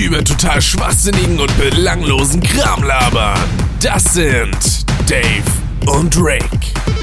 über total schwachsinnigen und belanglosen Kram labern. Das sind Dave und Rick.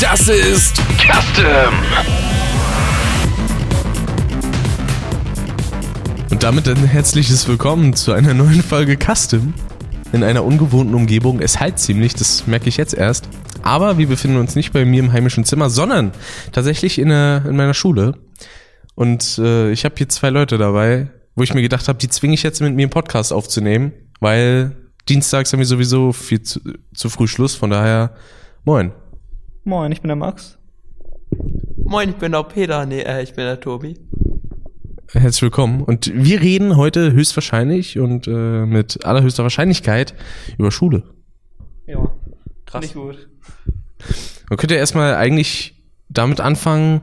Das ist Custom. Und damit ein herzliches Willkommen zu einer neuen Folge Custom. In einer ungewohnten Umgebung. Es halt ziemlich, das merke ich jetzt erst. Aber wir befinden uns nicht bei mir im heimischen Zimmer, sondern tatsächlich in, der, in meiner Schule. Und äh, ich habe hier zwei Leute dabei, wo ich mir gedacht habe, die zwinge ich jetzt mit mir einen Podcast aufzunehmen, weil dienstags haben wir sowieso viel zu, zu früh Schluss. Von daher, moin. Moin, ich bin der Max. Moin, ich bin der Peter. Nee, äh, ich bin der Tobi. Herzlich willkommen. Und wir reden heute höchstwahrscheinlich und äh, mit allerhöchster Wahrscheinlichkeit über Schule. Ja, Krass. nicht gut. Man könnte ja erstmal eigentlich damit anfangen,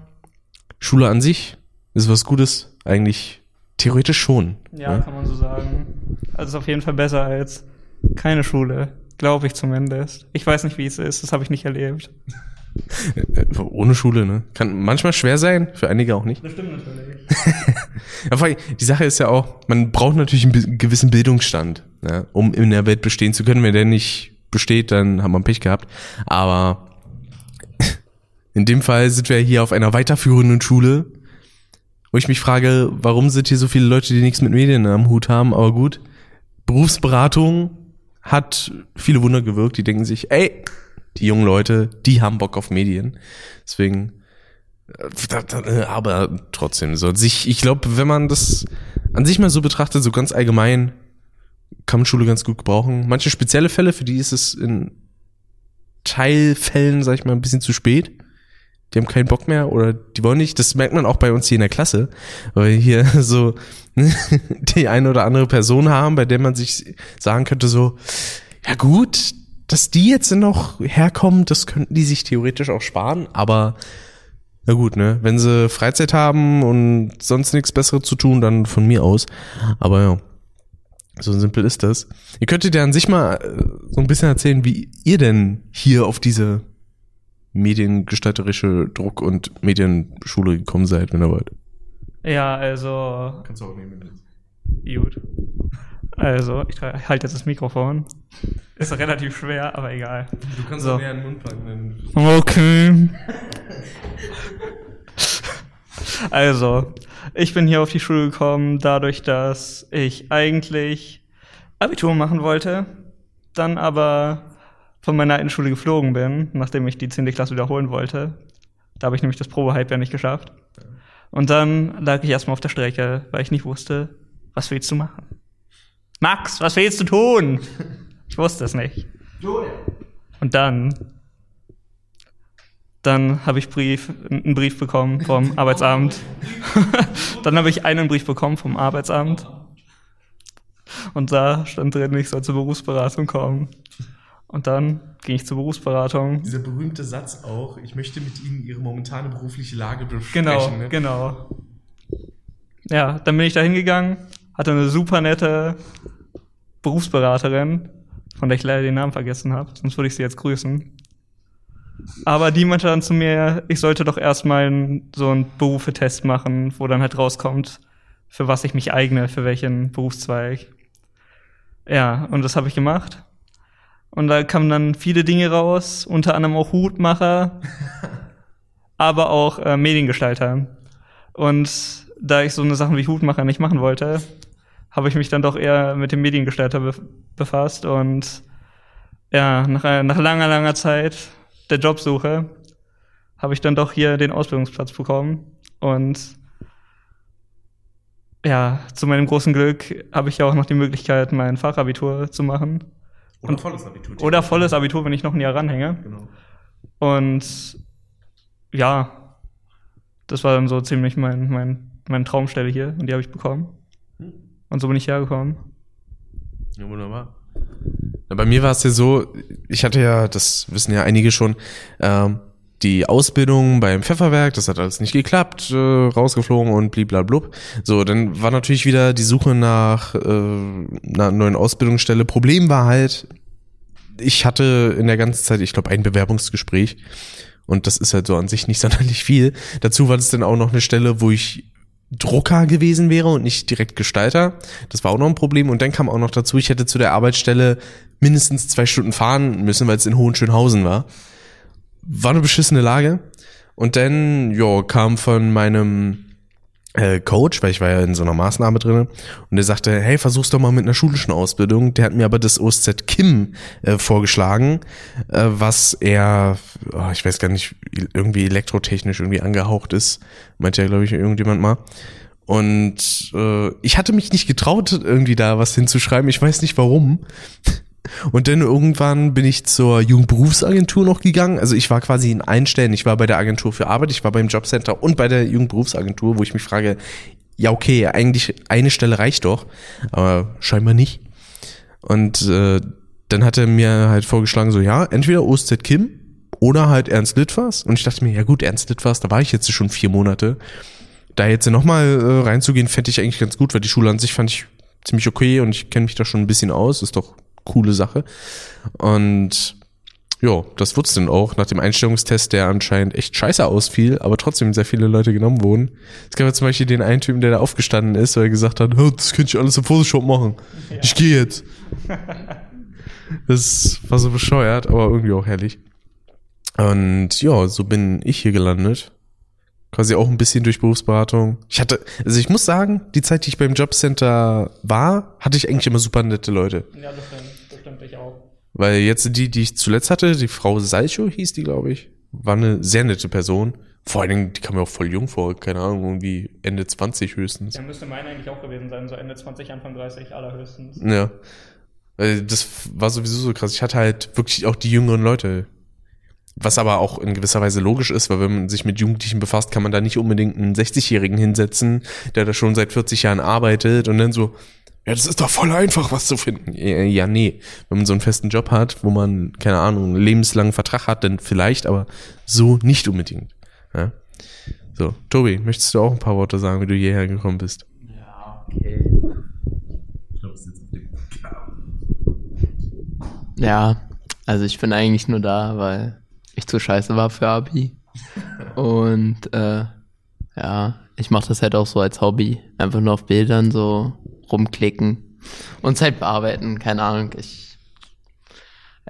Schule an sich ist was Gutes, eigentlich theoretisch schon. Ja, kann man so sagen. Also ist auf jeden Fall besser als keine Schule. Glaube ich zumindest. Ich weiß nicht, wie es ist. Das habe ich nicht erlebt. Ohne Schule, ne? Kann manchmal schwer sein, für einige auch nicht. Das stimmt natürlich. Die Sache ist ja auch, man braucht natürlich einen gewissen Bildungsstand, ja, um in der Welt bestehen zu können. Wenn der nicht besteht, dann hat man Pech gehabt. Aber in dem Fall sind wir hier auf einer weiterführenden Schule, wo ich mich frage, warum sind hier so viele Leute, die nichts mit Medien am Hut haben? Aber gut, Berufsberatung hat viele Wunder gewirkt. Die denken sich, ey, die jungen Leute, die haben Bock auf Medien. Deswegen äh, aber trotzdem so sich ich glaube wenn man das an sich mal so betrachtet so ganz allgemein kann man Schule ganz gut gebrauchen manche spezielle Fälle für die ist es in Teilfällen sag ich mal ein bisschen zu spät die haben keinen Bock mehr oder die wollen nicht das merkt man auch bei uns hier in der Klasse weil wir hier so die eine oder andere Person haben bei der man sich sagen könnte so ja gut dass die jetzt noch herkommen das könnten die sich theoretisch auch sparen aber na gut, ne? Wenn sie Freizeit haben und sonst nichts Besseres zu tun, dann von mir aus. Aber ja, so simpel ist das. Ihr könntet ja an sich mal äh, so ein bisschen erzählen, wie ihr denn hier auf diese mediengestalterische Druck- und Medienschule gekommen seid, wenn ihr wollt. Ja, also Kannst du auch nehmen. gut. Also, ich halte jetzt das Mikrofon. Ist relativ schwer, aber egal. Du kannst So. auch näher an den Mund packen. Okay. Also, ich bin hier auf die Schule gekommen, dadurch, dass ich eigentlich Abitur machen wollte, dann aber von meiner alten Schule geflogen bin, nachdem ich die 10. Klasse wiederholen wollte. Da habe ich nämlich das Probehalbjahr nicht geschafft. Und dann lag ich erstmal auf der Strecke, weil ich nicht wusste, was willst du machen? Max, was willst du tun? Ich wusste es nicht. Und dann dann habe ich Brief, einen Brief bekommen vom Arbeitsamt. dann habe ich einen Brief bekommen vom Arbeitsamt. Und da stand drin, ich soll zur Berufsberatung kommen. Und dann ging ich zur Berufsberatung. Dieser berühmte Satz auch, ich möchte mit Ihnen Ihre momentane berufliche Lage besprechen. Genau, ne? genau. Ja, dann bin ich da hingegangen, hatte eine super nette Berufsberaterin, von der ich leider den Namen vergessen habe, sonst würde ich sie jetzt grüßen. Aber die meinte dann zu mir, ich sollte doch erstmal so einen Berufetest machen, wo dann halt rauskommt, für was ich mich eigne, für welchen Berufszweig. Ja, und das habe ich gemacht. Und da kamen dann viele Dinge raus, unter anderem auch Hutmacher, aber auch äh, Mediengestalter. Und da ich so eine Sachen wie Hutmacher nicht machen wollte, habe ich mich dann doch eher mit dem Mediengestalter be befasst und ja, nach, äh, nach langer, langer Zeit der Jobsuche habe ich dann doch hier den Ausbildungsplatz bekommen und ja, zu meinem großen Glück habe ich ja auch noch die Möglichkeit, mein Fachabitur zu machen. Oder volles Abitur. Oder volles Abitur, wenn ich noch ein Jahr ranhänge. Genau. Und ja, das war dann so ziemlich mein, mein, meine Traumstelle hier und die habe ich bekommen. Und so bin ich hergekommen. Ja, wunderbar. Na, bei mir war es ja so, ich hatte ja, das wissen ja einige schon, ähm, die Ausbildung beim Pfefferwerk, das hat alles nicht geklappt, äh, rausgeflogen und bliblablub. So, dann war natürlich wieder die Suche nach äh, einer neuen Ausbildungsstelle. Problem war halt, ich hatte in der ganzen Zeit, ich glaube, ein Bewerbungsgespräch und das ist halt so an sich nicht sonderlich viel. Dazu war das dann auch noch eine Stelle, wo ich Drucker gewesen wäre und nicht direkt Gestalter. Das war auch noch ein Problem. Und dann kam auch noch dazu, ich hätte zu der Arbeitsstelle mindestens zwei Stunden fahren müssen, weil es in Hohenschönhausen war. War eine beschissene Lage. Und dann, ja, kam von meinem äh, Coach, weil ich war ja in so einer Maßnahme drinne und der sagte, hey, versuch's doch mal mit einer schulischen Ausbildung. Der hat mir aber das OSZ Kim äh, vorgeschlagen, äh, was er, oh, ich weiß gar nicht, irgendwie elektrotechnisch irgendwie angehaucht ist, meinte ja, glaube ich, irgendjemand mal. Und äh, ich hatte mich nicht getraut, irgendwie da was hinzuschreiben. Ich weiß nicht warum. Und dann irgendwann bin ich zur Jugendberufsagentur noch gegangen. Also ich war quasi in allen Stellen. Ich war bei der Agentur für Arbeit, ich war beim Jobcenter und bei der Jugendberufsagentur, wo ich mich frage, ja okay, eigentlich eine Stelle reicht doch, aber scheinbar nicht. Und äh, dann hat er mir halt vorgeschlagen, so ja, entweder OSZ Kim oder halt Ernst Littfers. Und ich dachte mir, ja gut, Ernst Littfers, da war ich jetzt schon vier Monate. Da jetzt nochmal äh, reinzugehen, fände ich eigentlich ganz gut, weil die Schule an sich fand ich ziemlich okay und ich kenne mich da schon ein bisschen aus. Ist doch coole Sache. Und ja, das wurde dann auch nach dem Einstellungstest, der anscheinend echt scheiße ausfiel, aber trotzdem sehr viele Leute genommen wurden. Es gab ja zum Beispiel den einen Typen, der da aufgestanden ist, weil er gesagt hat, "Hä, das könnte ich alles im Photoshop machen. Ich gehe jetzt. Das war so bescheuert, aber irgendwie auch herrlich. Und ja, so bin ich hier gelandet. Quasi auch ein bisschen durch Berufsberatung. Ich hatte, also ich muss sagen, die Zeit, die ich beim Jobcenter war, hatte ich eigentlich immer super nette Leute. Ja, das stimmt, das stimmt ich auch. Weil jetzt die, die ich zuletzt hatte, die Frau Salcho hieß die, glaube ich, war eine sehr nette Person. Vor allen Dingen, die kam mir auch voll jung vor, keine Ahnung, irgendwie Ende 20 höchstens. Ja, müsste meine eigentlich auch gewesen sein, so Ende 20, Anfang 30 allerhöchstens. Ja. Das war sowieso so krass. Ich hatte halt wirklich auch die jüngeren Leute. Was aber auch in gewisser Weise logisch ist, weil wenn man sich mit Jugendlichen befasst, kann man da nicht unbedingt einen 60-Jährigen hinsetzen, der da schon seit 40 Jahren arbeitet und dann so, ja, das ist doch voll einfach, was zu finden. Ja, nee. Wenn man so einen festen Job hat, wo man, keine Ahnung, einen lebenslangen Vertrag hat, dann vielleicht, aber so nicht unbedingt. Ja? So, Tobi, möchtest du auch ein paar Worte sagen, wie du hierher gekommen bist? Ja, okay. Ja, also ich bin eigentlich nur da, weil ich zu scheiße war für Abi. Und äh, ja, ich mache das halt auch so als Hobby. Einfach nur auf Bildern so rumklicken und Zeit bearbeiten, keine Ahnung. Ich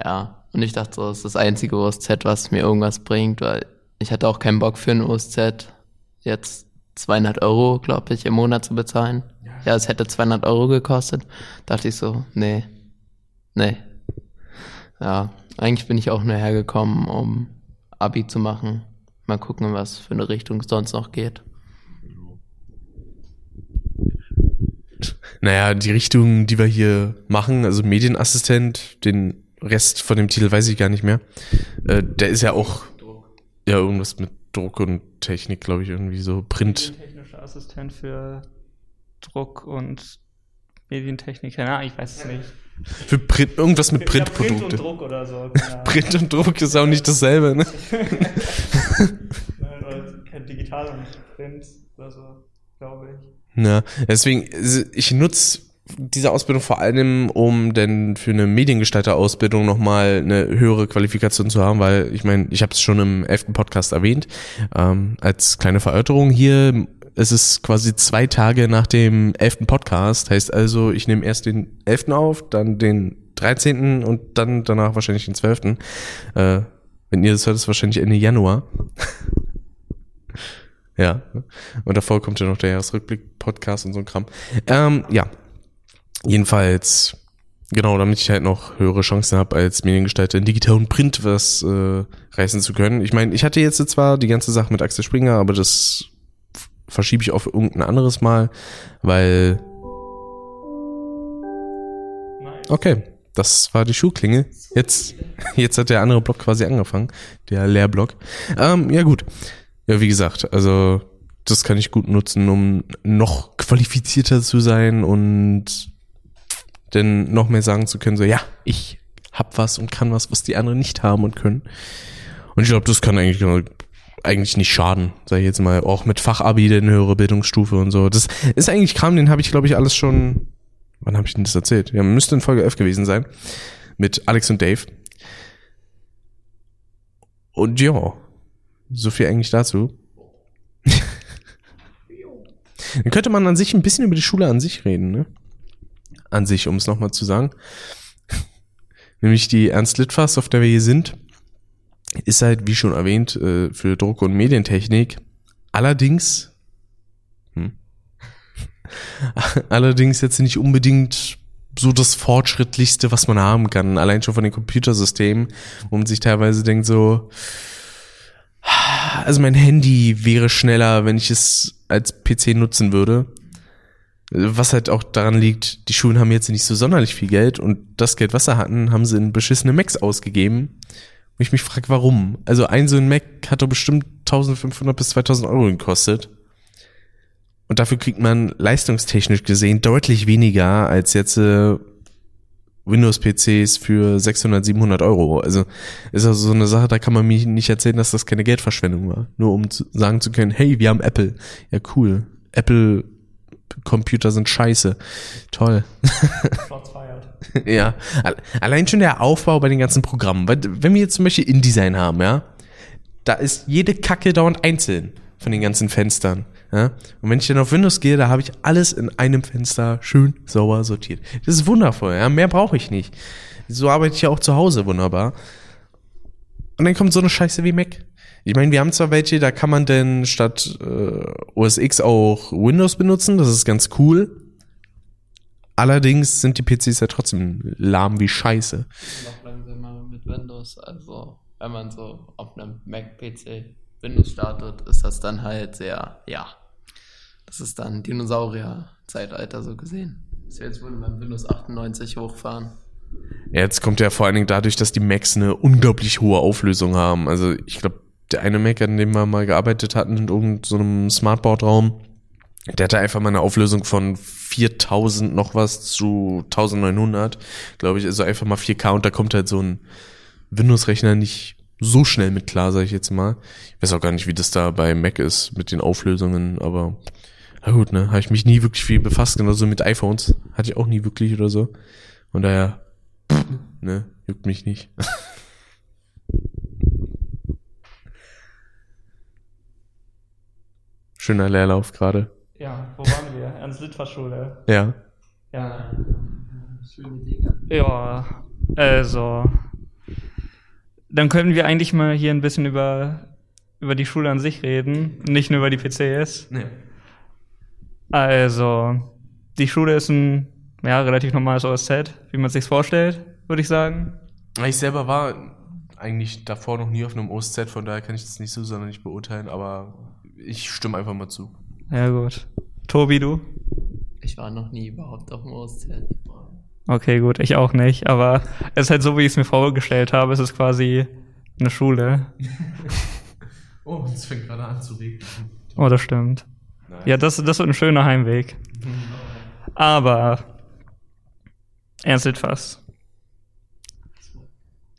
ja, und ich dachte, so, das ist das einzige OSZ, was mir irgendwas bringt, weil ich hatte auch keinen Bock für ein OSZ, jetzt 200 Euro, glaube ich, im Monat zu bezahlen. Ja, es hätte 200 Euro gekostet. Dachte ich so, nee, nee. Ja, eigentlich bin ich auch nur hergekommen, um Abi zu machen. Mal gucken, was für eine Richtung es sonst noch geht. Naja, die Richtung, die wir hier machen, also Medienassistent, den Rest von dem Titel weiß ich gar nicht mehr. Äh, der ist ja auch ja irgendwas mit Druck und Technik, glaube ich, irgendwie so Print. Technischer Assistent für Druck und Medientechnik. Keine Ahnung, ich weiß es nicht. Für Print, irgendwas mit Ja, Print und. Druck oder so. Ahnung. Print und Druck ist auch nicht dasselbe, ne? Nein, oder kein Digital und Print oder so, glaube ich. Ja, deswegen, ich nutze diese Ausbildung vor allem, um denn für eine Mediengestalter-Ausbildung nochmal eine höhere Qualifikation zu haben, weil ich meine, ich habe es schon im elften Podcast erwähnt, ähm, als kleine Verörterung hier, es ist quasi zwei Tage nach dem elften Podcast, heißt also, ich nehme erst den elften auf, dann den 13. und dann danach wahrscheinlich den 12. Äh, wenn ihr das hört, ist wahrscheinlich Ende Januar. Ja. Und davor kommt ja noch der Jahresrückblick-Podcast und so ein Kram. Ähm, ja. Jedenfalls, genau, damit ich halt noch höhere Chancen habe, als Mediengestalter in Digital und Print was äh, reißen zu können. Ich meine, ich hatte jetzt zwar die ganze Sache mit Axel Springer, aber das verschiebe ich auf irgendein anderes Mal, weil, okay, das war die Schuhklinge. Jetzt, jetzt hat der andere Block quasi angefangen, der Leerblock. Ähm, ja gut. Ja, wie gesagt, also das kann ich gut nutzen, um noch qualifizierter zu sein und dann noch mehr sagen zu können, so ja, ich hab was und kann was, was die anderen nicht haben und können. Und ich glaube, das kann eigentlich eigentlich nicht schaden, sag ich jetzt mal, auch mit Fachabi, denn höhere Bildungsstufe und so. Das ist eigentlich Kram, den habe ich glaube ich alles schon Wann habe ich denn das erzählt? Ja, müsste in Folge 11 gewesen sein mit Alex und Dave. Und ja, so viel eigentlich dazu. Dann könnte man an sich ein bisschen über die Schule an sich reden, ne? An sich, um es nochmal zu sagen. Nämlich die Ernst Litfass, auf der wir hier sind, ist halt, wie schon erwähnt, äh, für Druck- und Medientechnik. Allerdings, hm, allerdings jetzt nicht unbedingt so das fortschrittlichste, was man haben kann. Allein schon von den Computersystemen, wo man sich teilweise denkt so, also mein Handy wäre schneller, wenn ich es als PC nutzen würde. Was halt auch daran liegt, die Schulen haben jetzt nicht so sonderlich viel Geld und das Geld, was sie hatten, haben sie in beschissene Macs ausgegeben. Und ich mich frage, warum? Also ein so ein Mac hat doch bestimmt 1500 bis 2000 Euro gekostet. Und dafür kriegt man leistungstechnisch gesehen deutlich weniger als jetzt äh, Windows-PCs für 600, 700 Euro. Also ist also so eine Sache, da kann man mir nicht erzählen, dass das keine Geldverschwendung war. Nur um zu sagen zu können, hey, wir haben Apple. Ja, cool. Apple Computer sind scheiße. Toll. Ja. Allein schon der Aufbau bei den ganzen Programmen. Wenn wir jetzt zum Beispiel InDesign haben, ja, da ist jede Kacke dauernd einzeln von den ganzen Fenstern. Ja? Und wenn ich dann auf Windows gehe, da habe ich alles in einem Fenster schön sauber sortiert. Das ist wundervoll, ja? mehr brauche ich nicht. So arbeite ich ja auch zu Hause wunderbar. Und dann kommt so eine Scheiße wie Mac. Ich meine, wir haben zwar welche, da kann man denn statt äh, OS X auch Windows benutzen, das ist ganz cool. Allerdings sind die PCs ja trotzdem lahm wie Scheiße. Noch langsamer mit Windows, also wenn man so auf einem Mac-PC Windows startet, ist das dann halt sehr, ja, das ist dann Dinosaurier-Zeitalter so gesehen. Wir jetzt wohl beim Windows 98 hochfahren. Jetzt kommt ja vor allen Dingen dadurch, dass die Macs eine unglaublich hohe Auflösung haben. Also ich glaube, der eine Mac, an dem wir mal gearbeitet hatten, in irgendeinem so Smartboard-Raum, der hatte einfach mal eine Auflösung von 4000 noch was zu 1900, glaube ich. Also einfach mal 4K und da kommt halt so ein Windows-Rechner nicht so schnell mit klar, sage ich jetzt mal. Ich weiß auch gar nicht, wie das da bei Mac ist mit den Auflösungen, aber na gut, ne, habe ich mich nie wirklich viel befasst, genauso mit iPhones hatte ich auch nie wirklich oder so. Und daher, ne, juckt mich nicht. Schöner Leerlauf gerade. Ja, wo waren wir? Ernst Litfaß Schule. Ja. Ja. Schöne Dinge. Ja, also. Dann können wir eigentlich mal hier ein bisschen über, über die Schule an sich reden, nicht nur über die PCs. Nee. Also, die Schule ist ein ja, relativ normales OSZ, wie man sich's vorstellt, würde ich sagen. Ich selber war eigentlich davor noch nie auf einem OSZ, von daher kann ich das nicht so sonderlich beurteilen, aber ich stimme einfach mal zu. Ja, gut. Tobi, du? Ich war noch nie überhaupt auf dem OSZ. Okay, gut, ich auch nicht, aber es ist halt so, wie ich es mir vorgestellt habe. Es ist quasi eine Schule. Oh, es fängt gerade an zu regnen. Oh, das stimmt. Ja, das, das wird ein schöner Heimweg. Aber Ernst Litfaß.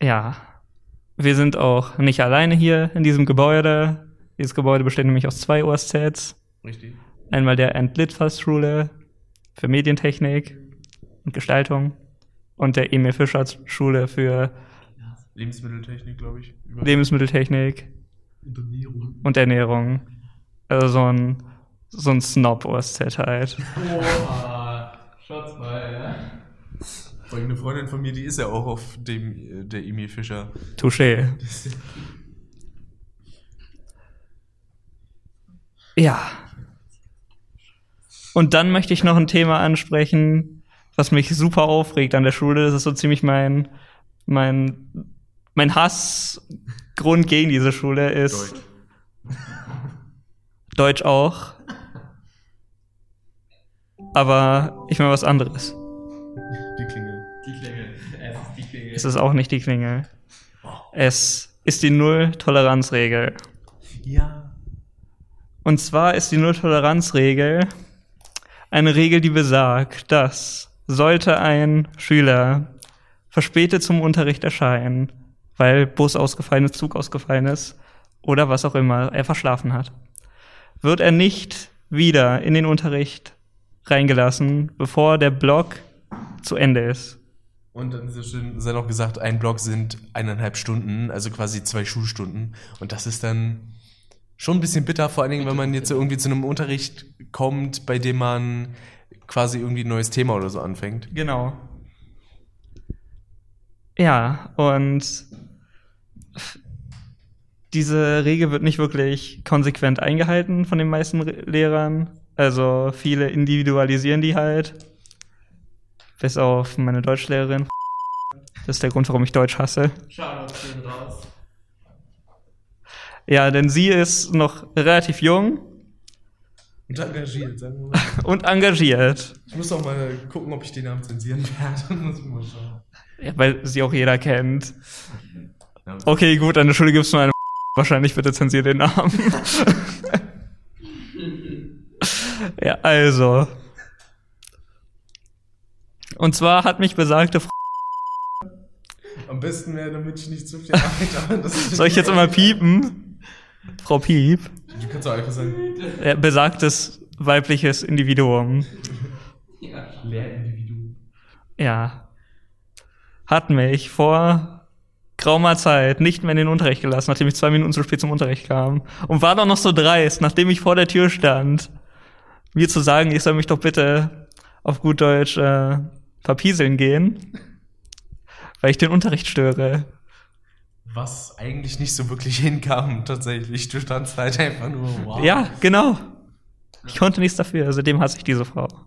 Ja, wir sind auch nicht alleine hier in diesem Gebäude. Dieses Gebäude besteht nämlich aus zwei OSZs. Richtig. Einmal der Ernst Litfaß Schule für Medientechnik und Gestaltung und der Emil Fischer Schule für Lebensmitteltechnik, glaube ich. Lebensmitteltechnik Ernährung. und Ernährung. Also so ein, so ein Snob-OSZ halt. Boah, Shots mal, ja. Eine Freundin von mir, die ist ja auch auf dem, äh, der Emil Fischer. Touché. Ja. Und dann möchte ich noch ein Thema ansprechen, was mich super aufregt an der Schule. Das ist so ziemlich mein, mein, mein Hassgrund gegen diese Schule ist Deutsch auch. Aber ich meine was anderes. Die Klingel. Die Klingel. Es ist die Klingel. Es ist auch nicht die Klingel. Es ist die Null-Toleranz-Regel. Ja. Und zwar ist die Nulltoleranzregel eine Regel, die besagt, dass sollte ein Schüler verspätet zum Unterricht erscheinen, weil Bus ausgefallen ist, Zug ausgefallen ist oder was auch immer, er verschlafen hat, wird er nicht wieder in den Unterricht reingelassen, bevor der Block zu Ende ist. Und dann ist schön, sei noch gesagt, ein Block sind eineinhalb Stunden, also quasi zwei Schulstunden. Und das ist dann schon ein bisschen bitter, vor allen Dingen, wenn man jetzt irgendwie zu einem Unterricht kommt, bei dem man quasi irgendwie ein neues Thema oder so anfängt. Genau. Ja, und diese Regel wird nicht wirklich konsequent eingehalten von den meisten Re- Lehrern. Also viele individualisieren die halt. Bis auf meine Deutschlehrerin. Das ist der Grund, warum ich Deutsch hasse. Ja, denn sie ist noch relativ jung Und engagiert, sagen wir mal. und engagiert. Ich muss auch mal gucken, ob ich den Namen zensieren werde. muss ich mal schauen. Ja, weil sie auch jeder kennt. Okay, gut, an der Schule gibt's nur eine Wahrscheinlich bitte zensiert den Namen. ja, also. Und zwar hat mich besagte Frau. Am besten wäre, damit ich nicht zu viel Arbeit habe. Soll ich jetzt immer piepen? Frau Piep. Du kannst auch einfach sagen, Ja, besagtes weibliches Individuum. Lehrindividuum. Ja. Hat mich vor graumer Zeit nicht mehr in den Unterricht gelassen, nachdem ich zwei Minuten zu spät zum Unterricht kam. Und war doch noch so dreist, nachdem ich vor der Tür stand, mir zu sagen, ich soll mich doch bitte auf gut Deutsch äh, verpieseln gehen, weil ich den Unterricht störe. Was eigentlich nicht so wirklich hinkam, tatsächlich. Du standst halt einfach nur, wow. Ja, genau. Ich konnte nichts dafür, seitdem hasse ich diese Frau.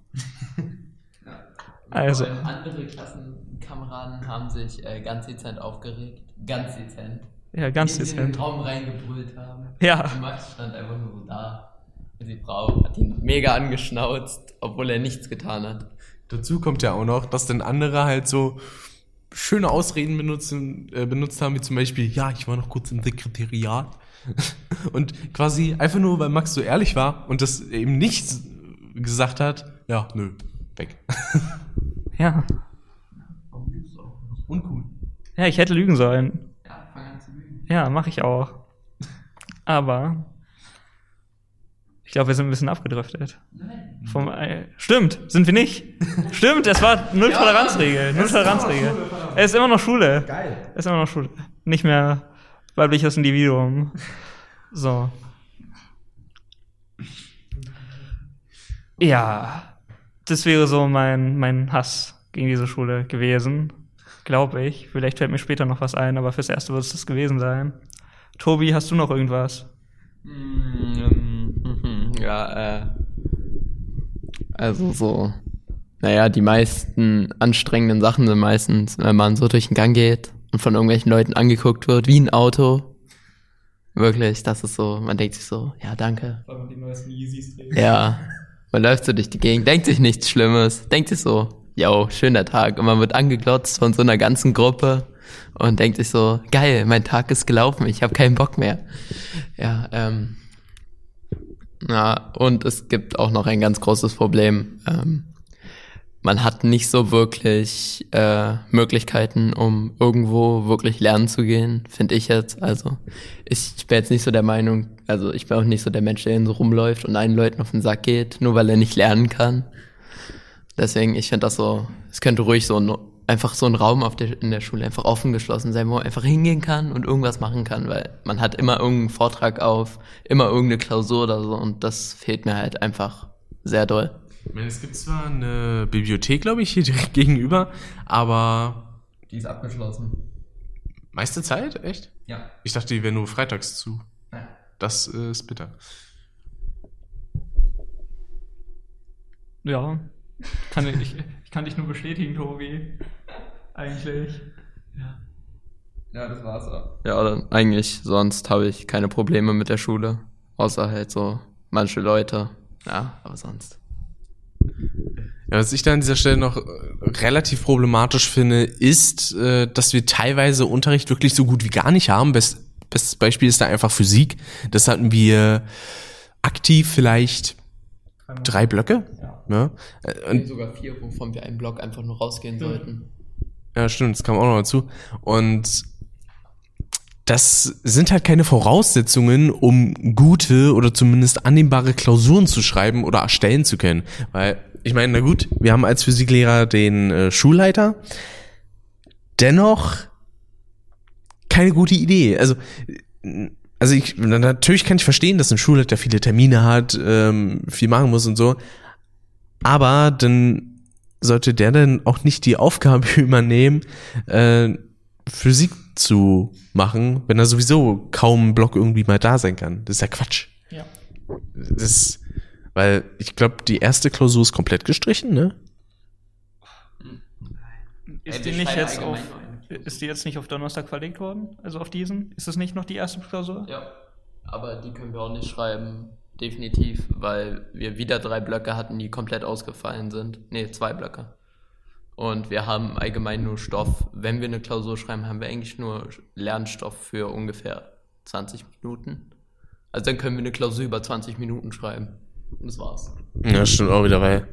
Also. Andere Klassenkameraden haben sich äh, ganz dezent aufgeregt. Ganz dezent. Ja, ganz Indem sie in den dezent. Raum reingebrüllt haben. Ja. Und Max stand einfach nur so da. Und die Frau hat ihn mega angeschnauzt, obwohl er nichts getan hat. Dazu kommt ja auch noch, dass dann andere halt so schöne Ausreden benutzen, äh, benutzt haben, wie zum Beispiel, ja, ich war noch kurz im Sekretariat. Und quasi einfach nur, weil Max so ehrlich war und das eben nicht gesagt hat, ja, nö, weg. Ja. Uncool. Ja, ich hätte lügen sollen. Ja, fang an zu lügen. Ja, mache ich auch. Aber ich glaube, wir sind ein bisschen abgedriftet. Nein. Vom, äh, stimmt, sind wir nicht. stimmt, es war null Toleranzregel. Null Toleranzregel. Es ist immer noch Schule. Geil. Es ist immer noch Schule. Nicht mehr weibliches Individuum. So. Ja, das wäre so mein, mein Hass gegen diese Schule gewesen. Glaube ich. Vielleicht fällt mir später noch was ein, aber fürs Erste wird es das gewesen sein. Tobi, hast du noch irgendwas? Mm, Ja, äh. Also so. Naja, die meisten anstrengenden Sachen sind meistens, wenn man so durch den Gang geht und von irgendwelchen Leuten angeguckt wird, wie ein Auto. Wirklich, das ist so, man denkt sich so, ja, danke. Ja, man läuft so durch die Gegend, denkt sich nichts Schlimmes, denkt sich so, yo, schöner Tag. Und man wird angeglotzt von so einer ganzen Gruppe und denkt sich so, geil, mein Tag ist gelaufen, ich habe keinen Bock mehr. Ja, ähm. Ja, und es gibt auch noch ein ganz großes Problem. Ähm, man hat nicht so wirklich äh, Möglichkeiten, um irgendwo wirklich lernen zu gehen, finde ich jetzt. Also ich, bin jetzt nicht so der Meinung, also ich bin auch nicht so der Mensch, der so rumläuft und allen Leuten auf den Sack geht, nur weil er nicht lernen kann. Deswegen, ich finde das so, es könnte ruhig so einfach so ein Raum auf der, in der Schule einfach offen geschlossen sein, wo man einfach hingehen kann und irgendwas machen kann, weil man hat immer irgendeinen Vortrag auf, immer irgendeine Klausur oder so und das fehlt mir halt einfach sehr doll. Ich meine, es gibt zwar eine Bibliothek, glaube ich, hier direkt gegenüber, aber Die ist abgeschlossen. meiste Zeit, echt? Ja. Ich dachte, die wäre nur freitags zu. Nein. Das äh, ist bitter. Ja. Kann ich, ich kann dich nur bestätigen, Tobi. Eigentlich. Ja, das war's auch. Ja, dann eigentlich, sonst habe ich keine Probleme mit der Schule. Außer halt so manche Leute. Ja, aber sonst. Ja, was ich da an dieser Stelle noch äh, relativ problematisch finde, ist, äh, dass wir teilweise Unterricht wirklich so gut wie gar nicht haben. Best, bestes Beispiel ist da einfach Physik. Das hatten wir aktiv vielleicht drei Blöcke. Ja. Äh, Und sogar vier, wovon wir einen Block einfach nur rausgehen sollten. Ja, stimmt, das kam auch noch dazu. Und das sind halt keine Voraussetzungen, um gute oder zumindest annehmbare Klausuren zu schreiben oder erstellen zu können. Weil, ich meine, na gut, wir haben als Physiklehrer den äh, Schulleiter. Dennoch keine gute Idee. Also, also ich, na, natürlich kann ich verstehen, dass ein Schulleiter viele Termine hat, ähm, viel machen muss und so. Aber dann sollte der dann auch nicht die Aufgabe übernehmen, äh, Physik zu machen, wenn er sowieso kaum ein Block irgendwie mal da sein kann. Das ist ja Quatsch. Ja. Das ist, weil ich glaube, die erste Klausur ist komplett gestrichen, ne? Ist die nicht jetzt auf, ist die jetzt nicht auf Donnerstag verlegt worden? Also auf diesen? Ist das nicht noch die erste Klausur? Ja, aber die können wir auch nicht schreiben, definitiv, weil wir wieder drei Blöcke hatten, die komplett ausgefallen sind. Nee, zwei Blöcke. Und wir haben allgemein nur Stoff. Wenn wir eine Klausur schreiben, haben wir eigentlich nur Lernstoff für ungefähr 20 Minuten. Also dann können wir eine Klausur über 20 Minuten schreiben. Und das war's. Ja, stimmt auch wieder, weil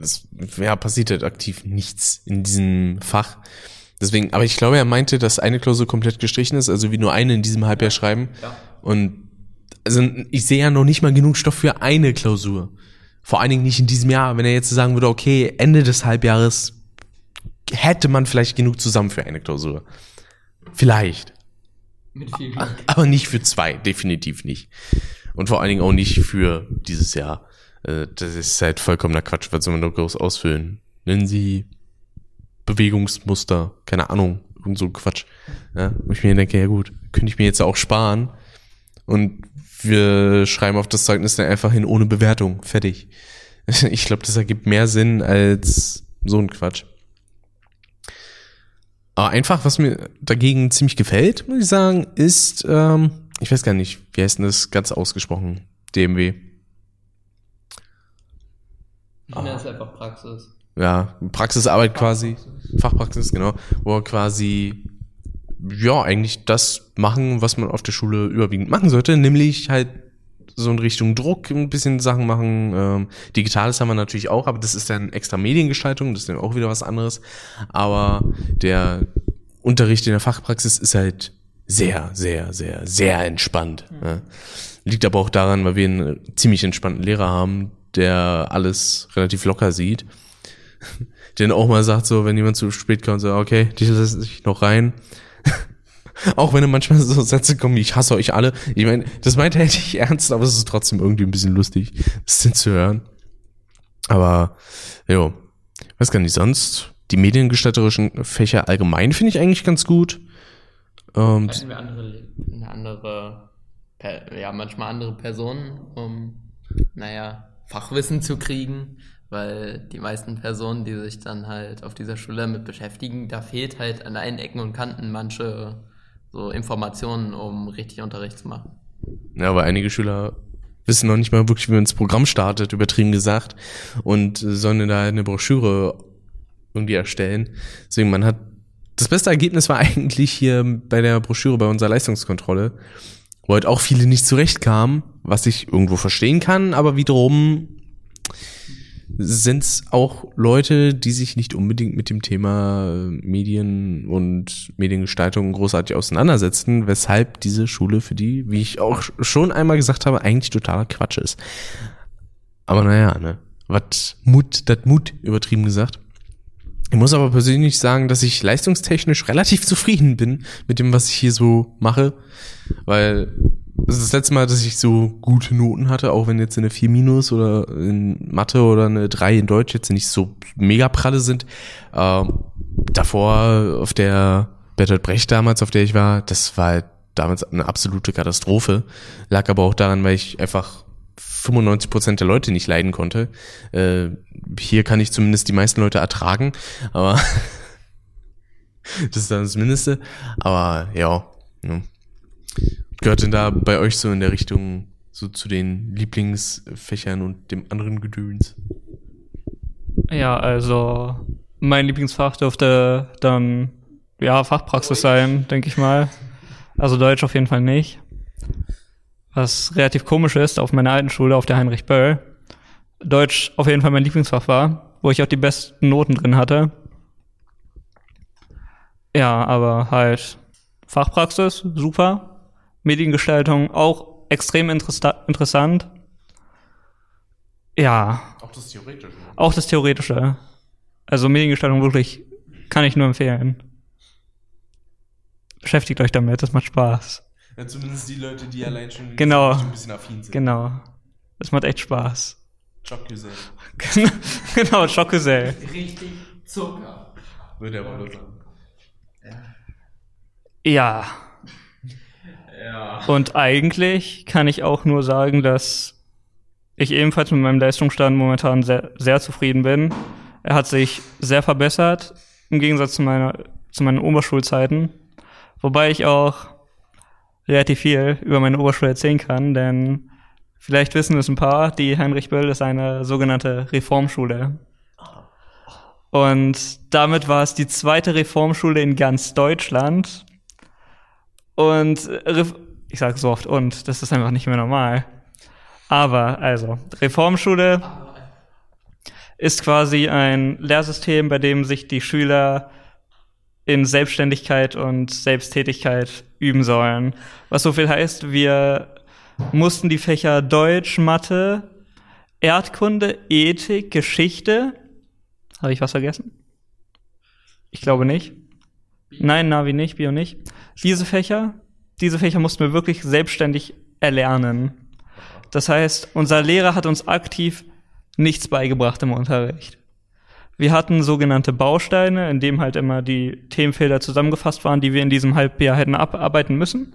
es ja, passiert halt aktiv nichts in diesem Fach. Deswegen, aber ich glaube, er meinte, dass eine Klausur komplett gestrichen ist, also wie nur eine in diesem Halbjahr schreiben. Ja. Und also ich sehe ja noch nicht mal genug Stoff für eine Klausur. Vor allen Dingen nicht in diesem Jahr. Wenn er jetzt sagen würde, okay, Ende des Halbjahres hätte man vielleicht genug zusammen für eine Klausur. Vielleicht. Aber nicht für zwei, definitiv nicht. Und vor allen Dingen auch nicht für dieses Jahr. Äh, Das ist halt vollkommener Quatsch, was soll man da groß ausfüllen? Nennen Sie Bewegungsmuster, keine Ahnung, und so Quatsch. Ja, wo ich mir denke, ja gut, könnte ich mir jetzt auch sparen. Und wir schreiben auf das Zeugnis dann einfach hin ohne Bewertung. Fertig. Ich glaube, das ergibt mehr Sinn als so ein Quatsch. Aber einfach, was mir dagegen ziemlich gefällt, muss ich sagen, ist, ähm, ich weiß gar nicht, wie heißt denn das ganz ausgesprochen? DMW. Ich nenne es einfach Praxis. Ja, Praxisarbeit quasi. Fachpraxis, genau. Wo er quasi, ja, eigentlich das machen, was man auf der Schule überwiegend machen sollte, nämlich halt so in Richtung Druck ein bisschen Sachen machen. Ähm, Digitales haben wir natürlich auch, aber das ist dann extra Mediengestaltung, das ist dann auch wieder was anderes. Aber der Unterricht in der Fachpraxis ist halt sehr, sehr, sehr, sehr entspannt. Ja. Liegt aber auch daran, weil wir einen ziemlich entspannten Lehrer haben, der alles relativ locker sieht. Dann auch mal sagt, so, wenn jemand zu spät kommt, so, okay, die lässt sich noch rein. Auch wenn manchmal so Sätze kommen, ich hasse euch alle. Ich meine, das meint er nicht ernst, aber es ist trotzdem irgendwie ein bisschen lustig, das zu hören. Aber, jo, weiß gar nicht, sonst, die mediengestalterischen Fächer allgemein finde ich eigentlich ganz gut. Ähm, Hatten wir andere, eine andere, ja, manchmal andere Personen, um, naja, Fachwissen zu kriegen, weil die meisten Personen, die sich dann halt auf dieser Schule damit beschäftigen, da fehlt halt an allen Ecken und Kanten manche so Informationen, um richtig Unterricht zu machen. Ja, aber einige Schüler wissen noch nicht mal wirklich, wie man das Programm startet, übertrieben gesagt, und sollen da eine Broschüre irgendwie erstellen. Deswegen, man hat, das beste Ergebnis war eigentlich hier bei der Broschüre bei unserer Leistungskontrolle, wo halt auch viele nicht zurechtkamen, was ich irgendwo verstehen kann, aber wiederum sind es auch Leute, die sich nicht unbedingt mit dem Thema äh, Medien und Mediengestaltung großartig auseinandersetzen, weshalb diese Schule für die, wie ich auch schon einmal gesagt habe, eigentlich totaler Quatsch ist. Aber naja, ne, was Mut, das Mut, übertrieben gesagt. Ich muss aber persönlich sagen, dass ich leistungstechnisch relativ zufrieden bin mit dem, was ich hier so mache, weil das ist das letzte Mal, dass ich so gute Noten hatte, auch wenn jetzt eine 4 minus oder in Mathe oder eine 3 in Deutsch jetzt nicht so mega pralle sind. Ähm, davor auf der Bertolt Brecht damals, auf der ich war, das war halt damals eine absolute Katastrophe. Lag aber auch daran, weil ich einfach 95 Prozent der Leute nicht leiden konnte. Äh, hier kann ich zumindest die meisten Leute ertragen, aber das ist dann das Mindeste. Aber ja, ne. Gehört denn da bei euch so in der Richtung so zu den Lieblingsfächern und dem anderen Gedöns? Ja, also mein Lieblingsfach dürfte dann ja Fachpraxis sein, denke ich mal. Also Deutsch auf jeden Fall nicht. was relativ komisch ist, auf meiner alten Schule, auf der Heinrich Böll, Deutsch auf jeden Fall mein Lieblingsfach war, wo ich auch die besten Noten drin hatte. Ja, aber halt Fachpraxis, super. Mediengestaltung auch extrem interessa- interessant. Ja, Auch das Theoretische. auch das Theoretische. Also Mediengestaltung wirklich kann ich nur empfehlen. Beschäftigt euch damit, das macht Spaß. Ja, zumindest die Leute, die allein schon Genau. ein bisschen affin sind. Genau. Das macht echt Spaß. Jobgesell. genau, Schockgesell. Richtig Zucker. Würde er wohl sagen. Ja. Ja. Und eigentlich kann ich auch nur sagen, dass ich ebenfalls mit meinem Leistungsstand momentan sehr, sehr zufrieden bin. Er hat sich sehr verbessert, im Gegensatz zu, meiner, zu meinen Oberschulzeiten. Wobei ich auch relativ viel über meine Oberschule erzählen kann, denn vielleicht wissen es ein paar, die Heinrich Böll ist eine sogenannte Reformschule. Und damit war es die zweite Reformschule in ganz Deutschland. Und äh, ich sage so oft und, das ist einfach nicht mehr normal. Aber also, Reformschule ist quasi ein Lehrsystem, bei dem sich die Schüler in Selbstständigkeit und Selbsttätigkeit üben sollen. Was so viel heißt, wir mussten die Fächer Deutsch, Mathe, Erdkunde, Ethik, Geschichte. Habe ich was vergessen? Ich glaube nicht. Nein, Navi nicht, Bio nicht. Diese Fächer, diese Fächer mussten wir wirklich selbstständig erlernen. Das heißt, unser Lehrer hat uns aktiv nichts beigebracht im Unterricht. Wir hatten sogenannte Bausteine, in dem halt immer die Themenfelder zusammengefasst waren, die wir in diesem Halbjahr hätten abarbeiten müssen.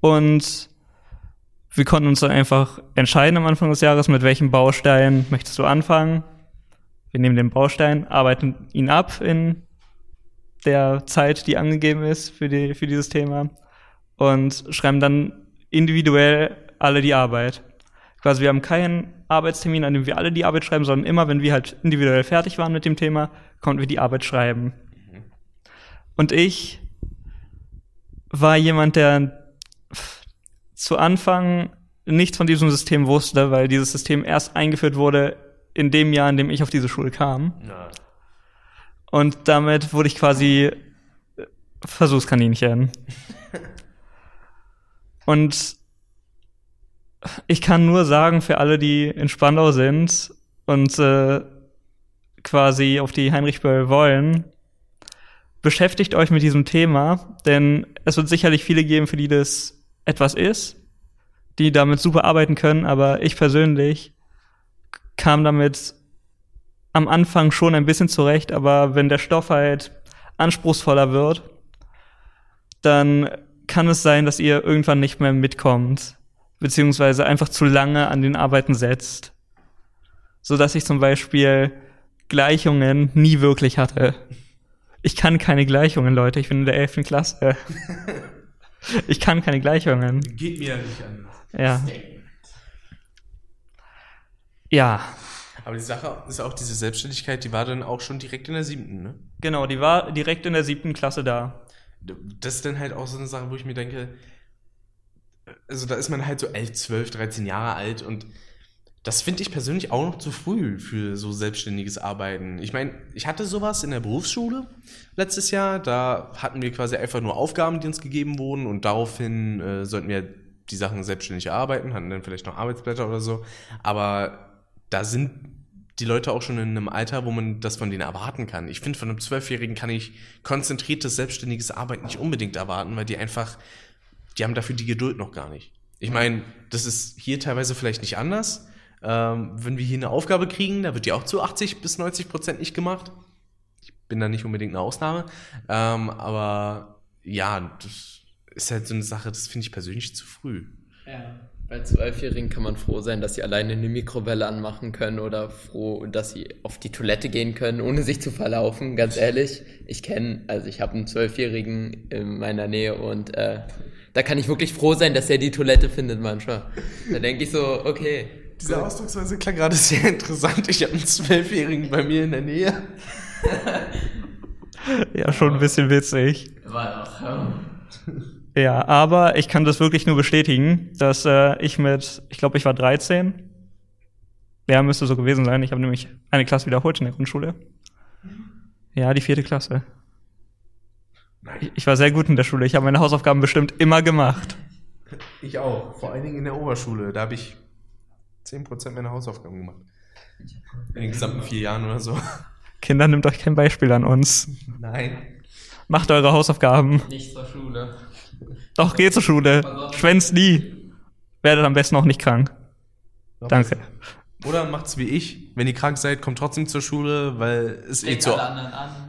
Und wir konnten uns dann einfach entscheiden am Anfang des Jahres, mit welchem Baustein möchtest du anfangen. Wir nehmen den Baustein, arbeiten ihn ab in der Zeit, die angegeben ist für, die, für dieses Thema und schreiben dann individuell alle die Arbeit. Quasi wir haben keinen Arbeitstermin, an dem wir alle die Arbeit schreiben, sondern immer, wenn wir halt individuell fertig waren mit dem Thema, konnten wir die Arbeit schreiben. Und ich war jemand, der zu Anfang nichts von diesem System wusste, weil dieses System erst eingeführt wurde in dem Jahr, in dem ich auf diese Schule kam. Ja. Und damit wurde ich quasi äh, Versuchskaninchen. Und ich kann nur sagen, für alle, die in Spandau sind und äh, quasi auf die Heinrich Böll wollen, beschäftigt euch mit diesem Thema, denn es wird sicherlich viele geben, für die das etwas ist, die damit super arbeiten können, aber ich persönlich kam damit am Anfang schon ein bisschen zurecht, aber wenn der Stoff halt anspruchsvoller wird, dann kann es sein, dass ihr irgendwann nicht mehr mitkommt, beziehungsweise einfach zu lange an den Arbeiten setzt. So dass ich zum Beispiel Gleichungen nie wirklich hatte. Ich kann keine Gleichungen, Leute. Ich bin in der 11. Klasse. Ich kann keine Gleichungen. Geht mir ja nicht an. Ja. Ja, Aber die Sache ist auch, diese Selbstständigkeit, die war dann auch schon direkt in der siebten, ne? genau. Die war direkt in der siebten Klasse da. Das ist dann halt auch so eine Sache, wo ich mir denke, also da ist man halt so 11, 12, 13 Jahre alt und das finde ich persönlich auch noch zu früh für so selbstständiges Arbeiten. Ich meine, ich hatte sowas in der Berufsschule letztes Jahr. Da hatten wir quasi einfach nur Aufgaben, die uns gegeben wurden und daraufhin äh, sollten wir die Sachen selbstständig erarbeiten, hatten dann vielleicht noch Arbeitsblätter oder so. Aber da sind die Leute auch schon in einem Alter, wo man das von denen erwarten kann. Ich finde, von einem Zwölfjährigen kann ich konzentriertes, selbstständiges Arbeiten nicht unbedingt erwarten, weil die einfach, die haben dafür die Geduld noch gar nicht. Ich meine, das ist hier teilweise vielleicht nicht anders. Ähm, wenn wir hier eine Aufgabe kriegen, da wird die auch zu 80 bis 90 Prozent nicht gemacht. Ich bin da nicht unbedingt eine Ausnahme. Ähm, aber ja, das ist halt so eine Sache, das finde ich persönlich zu früh. Ja. Bei Zwölfjährigen kann man froh sein, dass sie alleine eine Mikrowelle anmachen können oder froh, dass sie auf die Toilette gehen können, ohne sich zu verlaufen. Ganz ehrlich, ich kenne, also ich habe einen Zwölfjährigen in meiner Nähe und äh, da kann ich wirklich froh sein, dass er die Toilette findet manchmal. Da denke ich so, okay. Diese Ausdrucksweise klang gerade sehr interessant. Ich habe einen Zwölfjährigen bei mir in der Nähe. Ja, schon ein bisschen witzig. War doch, ja. Ja, aber ich kann das wirklich nur bestätigen, dass äh, ich mit, ich glaube, ich war 13. Ja, müsste so gewesen sein. Ich habe nämlich eine Klasse wiederholt in der Grundschule. Ja, die vierte Klasse. Ich, ich war sehr gut in der Schule. Ich habe meine Hausaufgaben bestimmt immer gemacht. Ich auch. Vor allen Dingen in der Oberschule. Da habe ich 10% meiner Hausaufgaben gemacht. In den gesamten vier Jahren oder so. Kinder, nimmt euch kein Beispiel an uns. Nein. Macht eure Hausaufgaben. Nicht zur Schule. Doch, geht zur Schule. Schwänzt nie. Werdet am besten auch nicht krank. Danke. Oder macht's wie ich. Wenn ihr krank seid, kommt trotzdem zur Schule, weil es eh zu,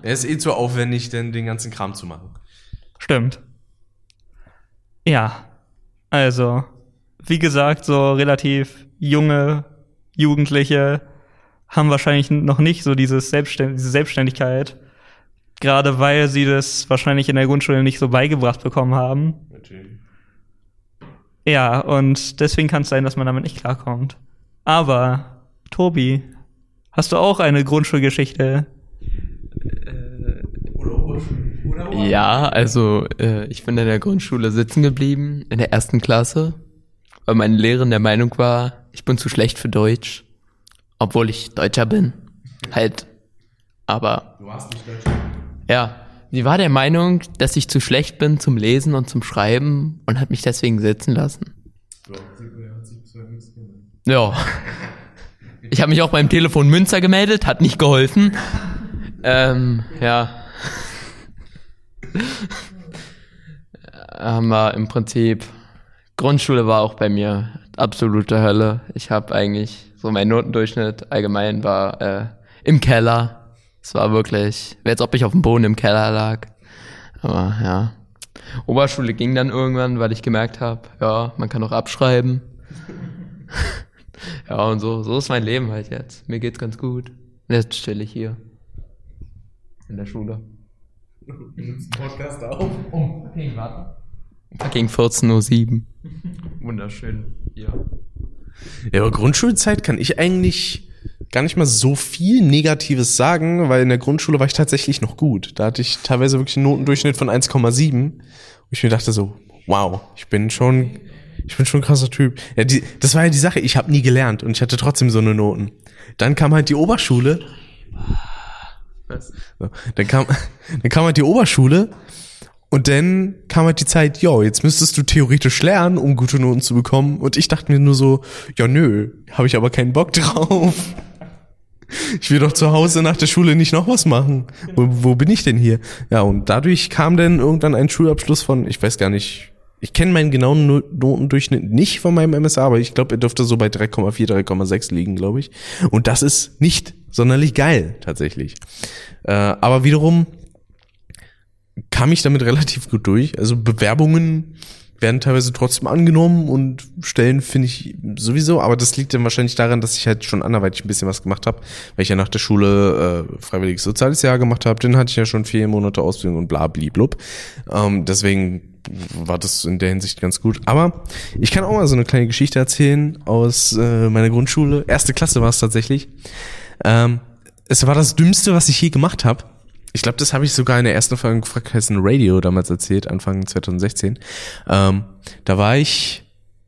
es ist eh zu aufwendig, denn den ganzen Kram zu machen. Stimmt. Ja. Also, wie gesagt, so relativ junge Jugendliche haben wahrscheinlich noch nicht so dieses Selbstständ diese Selbstständigkeit. Gerade weil sie das wahrscheinlich in der Grundschule nicht so beigebracht bekommen haben. Natürlich. Ja, und deswegen kann es sein, dass man damit nicht klarkommt. Aber, Tobi, hast du auch eine Grundschulgeschichte? Ja, also äh, ich bin in der Grundschule sitzen geblieben, in der ersten Klasse, weil meine Lehrerin der Meinung war, ich bin zu schlecht für Deutsch, obwohl ich Deutscher bin. Halt, aber Du warst nicht Deutsch. Ja, sie war der Meinung, dass ich zu schlecht bin zum Lesen und zum Schreiben und hat mich deswegen sitzen lassen. Ja. Ich habe mich auch beim Telefon Münster gemeldet, hat nicht geholfen. Ähm, ja. Aber im Prinzip, Grundschule war auch bei mir absolute Hölle. Ich habe eigentlich, so mein Notendurchschnitt allgemein war äh, im Keller. Es war wirklich, als ob ich auf dem Boden im Keller lag. Aber ja. Oberschule ging dann irgendwann, weil ich gemerkt habe, ja, man kann auch abschreiben. ja, und so, so ist mein Leben halt jetzt. Mir geht's ganz gut. Jetzt stelle ich hier. In der Schule. Podcast auf. Fucking 14.07 Uhr. Wunderschön. Ja. Ja, aber Grundschulzeit kann ich eigentlich gar nicht mal so viel Negatives sagen, weil in der Grundschule war ich tatsächlich noch gut. Da hatte ich teilweise wirklich einen Notendurchschnitt von 1,7. Und ich mir dachte so, wow, ich bin schon, ich bin schon ein krasser Typ. Ja, die, das war ja die Sache, ich habe nie gelernt und ich hatte trotzdem so eine Noten. Dann kam halt die Oberschule. So, dann kam, dann kam halt die Oberschule und dann kam halt die Zeit, jo, jetzt müsstest du theoretisch lernen, um gute Noten zu bekommen. Und ich dachte mir nur so, ja nö, habe ich aber keinen Bock drauf. Ich will doch zu Hause nach der Schule nicht noch was machen. Wo, wo bin ich denn hier? Ja, und dadurch kam dann irgendwann ein Schulabschluss von, ich weiß gar nicht, ich kenne meinen genauen No- Notendurchschnitt nicht von meinem MSA, aber ich glaube, er dürfte so bei 3,4, 3,6 liegen, glaube ich. Und das ist nicht sonderlich geil, tatsächlich. Äh, aber wiederum kam ich damit relativ gut durch. Also Bewerbungen werden teilweise trotzdem angenommen und Stellen finde ich sowieso, aber das liegt dann wahrscheinlich daran, dass ich halt schon anderweitig ein bisschen was gemacht habe, weil ich ja nach der Schule äh, freiwilliges soziales Jahr gemacht habe, dann hatte ich ja schon vier Monate Ausbildung und bla bliblub. Ähm, deswegen war das in der Hinsicht ganz gut. Aber ich kann auch mal so eine kleine Geschichte erzählen aus äh, meiner Grundschule. Erste Klasse war es tatsächlich. Ähm, es war das Dümmste, was ich je gemacht habe. Ich glaube, das habe ich sogar in der ersten Folge gefragt, Hessen Radio damals erzählt, Anfang 2016. Ähm, da war ich,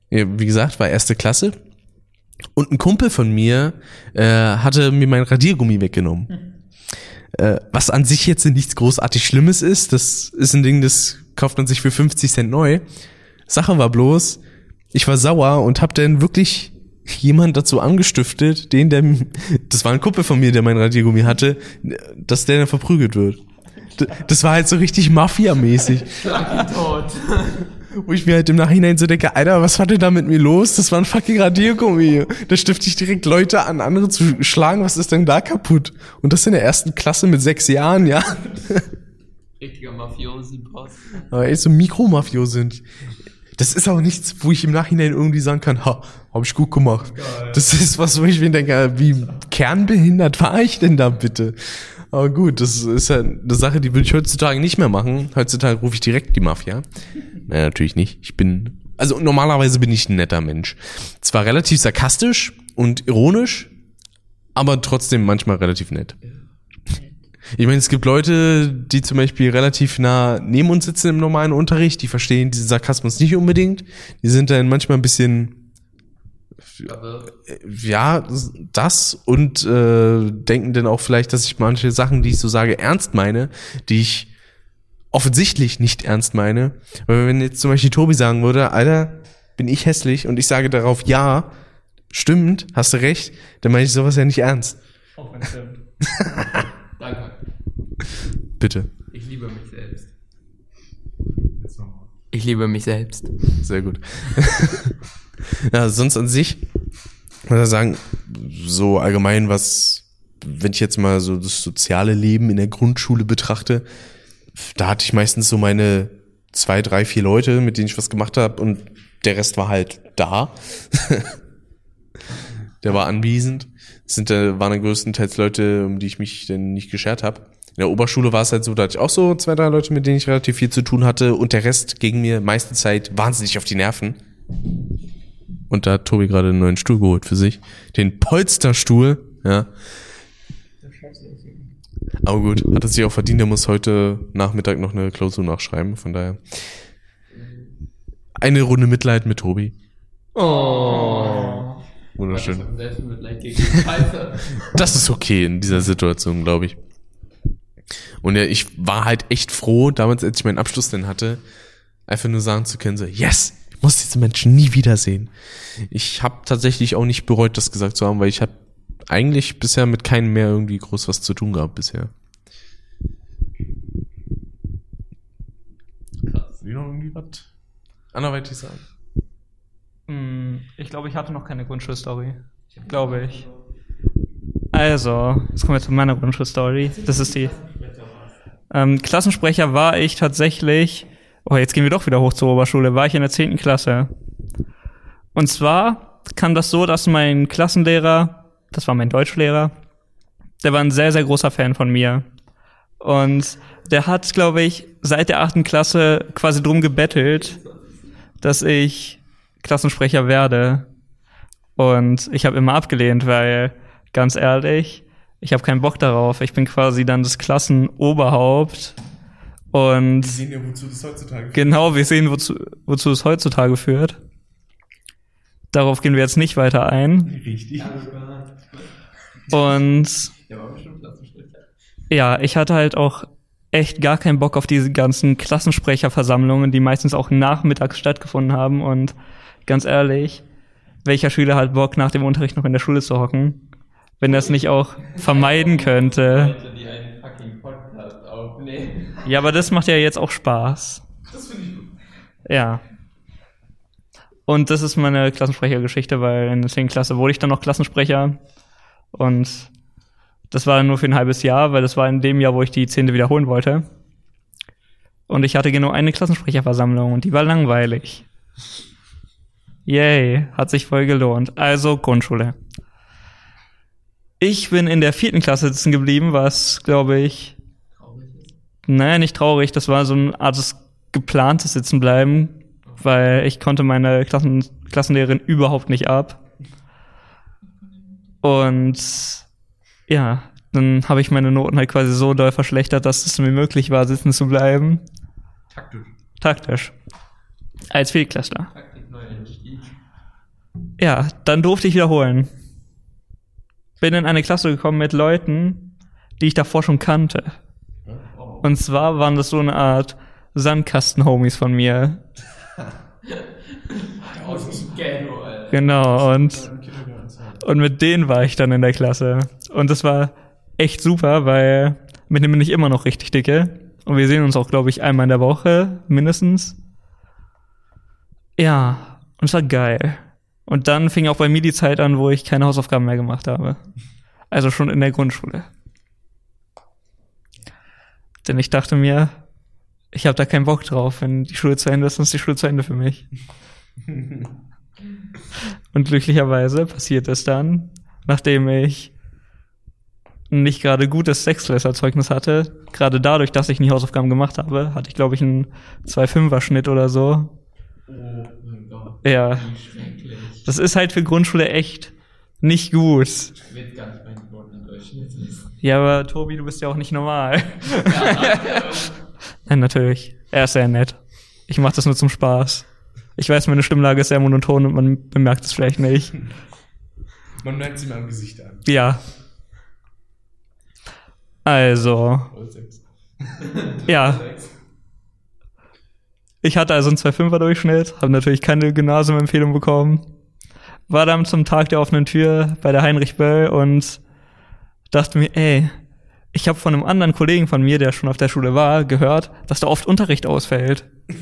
wie gesagt, war erste Klasse. Und ein Kumpel von mir äh, hatte mir mein Radiergummi weggenommen. Äh, was an sich jetzt nichts großartig Schlimmes ist. Das ist ein Ding, das kauft man sich für 50 Cent neu. Sache war bloß, ich war sauer und hab dann wirklich jemand dazu angestiftet, den der, das war ein Kumpel von mir, der mein Radiergummi hatte, dass der dann verprügelt wird. Das war halt so richtig Mafia-mäßig. tot. Wo ich mir halt im Nachhinein so denke, Alter, was war denn da mit mir los? Das war ein fucking Radiergummi. Da stifte ich direkt Leute an, andere zu schlagen. Was ist denn da kaputt? Und das in der ersten Klasse mit sechs Jahren, ja. Richtiger Mafiosi-Boss. Aber echt so Mikromafio sind. Das ist auch nichts, wo ich im Nachhinein irgendwie sagen kann, ha, hab ich gut gemacht. Das ist was, wo ich mir denke, wie kernbehindert war ich denn da bitte? Aber gut, das ist ja eine Sache, die würde ich heutzutage nicht mehr machen. Heutzutage rufe ich direkt die Mafia. Nein, natürlich nicht. Ich bin, also normalerweise bin ich ein netter Mensch. Zwar relativ sarkastisch und ironisch, aber trotzdem manchmal relativ nett. Ich meine, es gibt Leute, die zum Beispiel relativ nah neben uns sitzen im normalen Unterricht, die verstehen diesen Sarkasmus nicht unbedingt. Die sind dann manchmal ein bisschen, ja, das und äh, denken dann auch vielleicht, dass ich manche Sachen, die ich so sage, ernst meine, die ich offensichtlich nicht ernst meine. Weil wenn jetzt zum Beispiel Tobi sagen würde, Alter, bin ich hässlich und ich sage darauf ja, stimmt, hast du recht, dann meine ich sowas ja nicht ernst. Auch wenn es stimmt. Danke. Bitte. Ich liebe mich selbst. Ich liebe mich selbst. Sehr gut. ja, sonst an sich, muss ich sagen, so allgemein was, wenn ich jetzt mal so das soziale Leben in der Grundschule betrachte, da hatte ich meistens so meine zwei, drei, vier Leute, mit denen ich was gemacht habe und der Rest war halt da. der war anwesend. Sind, äh, waren dann größtenteils Leute, um die ich mich dann nicht geschert habe. In der Oberschule war es halt so, da hatte ich auch so zwei, drei Leute, mit denen ich relativ viel zu tun hatte und der Rest ging mir meiste Zeit wahnsinnig auf die Nerven. Und da hat Tobi gerade einen neuen Stuhl geholt für sich. Den Polsterstuhl, ja. Aber gut, hat er sich auch verdient, der muss heute Nachmittag noch eine Klausur nachschreiben, von daher. Eine Runde Mitleid mit Tobi. Oh. Wunderschön. Das ist okay in dieser Situation, glaube ich. Und ja, ich war halt echt froh, damals, als ich meinen Abschluss denn hatte, einfach nur sagen zu können, so, yes, ich muss diese Menschen nie wiedersehen. Ich habe tatsächlich auch nicht bereut, das gesagt zu haben, weil ich habe eigentlich bisher mit keinem mehr irgendwie groß was zu tun gehabt bisher. Krass. Wie noch irgendwie was anderweitig sagen? Hm, Ich glaube, ich hatte noch keine Grundschulstory. Glaube ich. Also, jetzt kommen wir zu meiner Grundschulstory. Das ist die. Ähm, Klassensprecher war ich tatsächlich. Oh, jetzt gehen wir doch wieder hoch zur Oberschule. War ich in der 10. Klasse. Und zwar kam das so, dass mein Klassenlehrer, das war mein Deutschlehrer, der war ein sehr, sehr großer Fan von mir. Und der hat, glaube ich, seit der achten Klasse quasi drum gebettelt, dass ich Klassensprecher werde. Und ich habe immer abgelehnt, weil, ganz ehrlich, ich habe keinen Bock darauf. Ich bin quasi dann das Klassenoberhaupt. Und sehen ja, wozu das heutzutage genau, wir sehen, wozu, wozu es heutzutage führt. Darauf gehen wir jetzt nicht weiter ein. Richtig. Und Der war bestimmt Klassensprecher. ja, ich hatte halt auch echt gar keinen Bock auf diese ganzen Klassensprecherversammlungen, die meistens auch nachmittags stattgefunden haben. Und ganz ehrlich, welcher Schüler hat Bock, nach dem Unterricht noch in der Schule zu hocken? Wenn das nicht auch vermeiden könnte. Ja, aber das macht ja jetzt auch Spaß. Das finde ich gut. Ja. Und das ist meine Klassensprechergeschichte, weil in der 10. Klasse wurde ich dann noch Klassensprecher. Und das war nur für ein halbes Jahr, weil das war in dem Jahr, wo ich die 10. wiederholen wollte. Und ich hatte genau eine Klassensprecherversammlung und die war langweilig. Yay, hat sich voll gelohnt. Also Grundschule. Ich bin in der vierten Klasse sitzen geblieben, was, glaube ich, Naja, nicht traurig. Das war so eine Art geplantes Sitzenbleiben, weil ich konnte meine Klassen Klassenlehrerin überhaupt nicht ab. Und ja, dann habe ich meine Noten halt quasi so doll verschlechtert, dass es mir möglich war, sitzen zu bleiben. Taktisch. Taktisch. Als Viertklässler. Einstieg. Ja, dann durfte ich wiederholen. Bin in eine Klasse gekommen mit Leuten, die ich davor schon kannte. Und zwar waren das so eine Art Sandkasten-Homies von mir. Genau, und, und mit denen war ich dann in der Klasse. Und das war echt super, weil mit denen bin ich immer noch richtig dicke. Und wir sehen uns auch, glaube ich, einmal in der Woche, mindestens. Ja, und es war geil. Und dann fing auch bei mir die Zeit an, wo ich keine Hausaufgaben mehr gemacht habe. Also schon in der Grundschule. Denn ich dachte mir, ich habe da keinen Bock drauf. Wenn die Schule zu Ende ist, dann ist die Schule zu Ende für mich. Und glücklicherweise passiert es dann, nachdem ich ein nicht gerade gutes Sechsklässlerzeugnis hatte, gerade dadurch, dass ich nie Hausaufgaben gemacht habe, hatte ich, glaube ich, einen 2-5er-Schnitt oder so. Oh mein Gott. Ja, Wie schrecklich. Das ist halt für Grundschule echt nicht gut. Ich will gar nicht meine Noten in Deutsch Ja, aber Tobi, du bist ja auch nicht normal. Nein, natürlich. Er ist sehr nett. Ich mache das nur zum Spaß. Ich weiß, meine Stimmlage ist sehr monoton und man bemerkt es vielleicht nicht. Man merkt sie mir am Gesicht an. Ja. Also, ja. Ich hatte also einen 2,5er Durchschnitt, habe natürlich keine Gymnasiumempfehlung bekommen. War dann zum Tag der offenen Tür bei der Heinrich Böll und dachte mir, ey, ich habe von einem anderen Kollegen von mir, der schon auf der Schule war, gehört, dass da oft Unterricht ausfällt.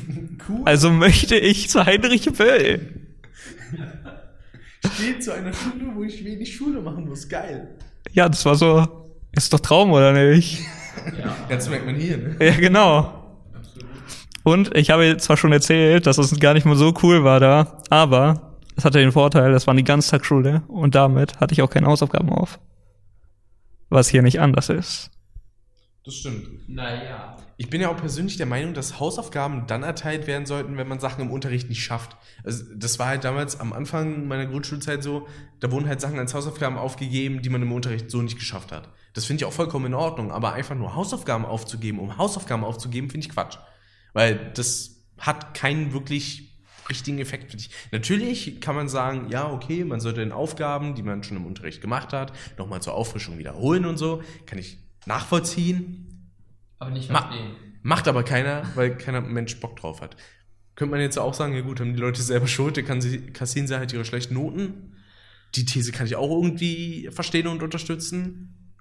Cool. Also möchte ich zu Heinrich Böll. Ich gehe zu einer Schule, wo ich wenig Schule machen muss. Geil. Ja, das war so, ist doch Traum, oder nicht? Jetzt merkt man hier, ne? Ja, genau. Und ich habe zwar schon erzählt, dass es gar nicht mal so cool war da, aber es hatte den Vorteil, das war eine Ganztagsschule und damit hatte ich auch keine Hausaufgaben auf. Was hier nicht anders ist. Das stimmt. Naja. Ich bin ja auch persönlich der Meinung, dass Hausaufgaben dann erteilt werden sollten, wenn man Sachen im Unterricht nicht schafft. Also das war halt damals am Anfang meiner Grundschulzeit so, da wurden halt Sachen als Hausaufgaben aufgegeben, die man im Unterricht so nicht geschafft hat. Das finde ich auch vollkommen in Ordnung, aber einfach nur Hausaufgaben aufzugeben, um Hausaufgaben aufzugeben, finde ich Quatsch. Weil das hat keinen wirklich richtigen Effekt für dich. Natürlich kann man sagen, ja, okay, man sollte den Aufgaben, die man schon im Unterricht gemacht hat, nochmal zur Auffrischung wiederholen und so. Kann ich nachvollziehen. Aber nicht Ma macht aber keiner, weil keiner Mensch Bock drauf hat. Könnte man jetzt auch sagen, ja gut, haben die Leute selber Schuld, dann kann sie, kassieren sie halt ihre schlechten Noten. Die These kann ich auch irgendwie verstehen und unterstützen.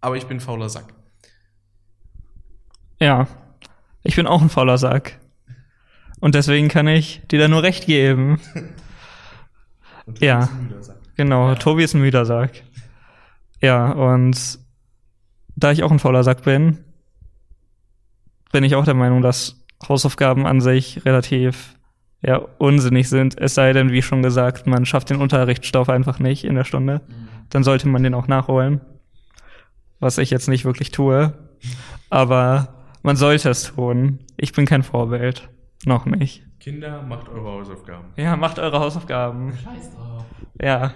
Aber ich bin ein fauler Sack. Ja, ich bin auch ein fauler Sack. Und deswegen kann ich dir da nur recht geben. Ja. Genau, Tobi ist ein müder Sack. Ja, und da ich auch ein fauler Sack bin, bin ich auch der Meinung, dass Hausaufgaben an sich relativ ja, unsinnig sind. Es sei denn, wie schon gesagt, man schafft den Unterrichtsstoff einfach nicht in der Stunde. Dann sollte man den auch nachholen. Was ich jetzt nicht wirklich tue. Aber man sollte es tun. Ich bin kein Vorbild. Noch nicht. Kinder, macht eure Hausaufgaben. Ja, macht eure Hausaufgaben. Scheiß drauf. Ja.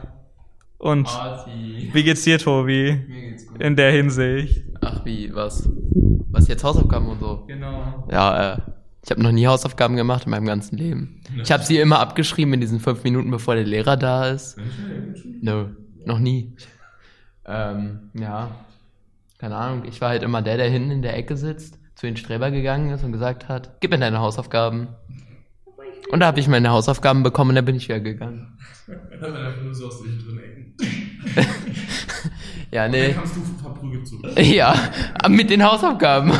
Und Party. wie geht's dir, Tobi? Mir geht's gut. In der Hinsicht. Ach wie, was? Was jetzt Hausaufgaben und so? Genau. Ja, äh, ich habe noch nie Hausaufgaben gemacht in meinem ganzen Leben. Ich habe sie immer abgeschrieben in diesen fünf Minuten, bevor der Lehrer da ist. No, noch nie. Ähm, ja, keine Ahnung. Ich war halt immer der, der hinten in der Ecke sitzt, zu den Streber gegangen ist und gesagt hat, gib mir deine Hausaufgaben. Und da habe ich meine Hausaufgaben bekommen und dann bin ich wieder gegangen. Dann einfach nur so aus den drin Ecken. Ja, nee. kamst du verprügelt zurück. Ja, mit den Hausaufgaben.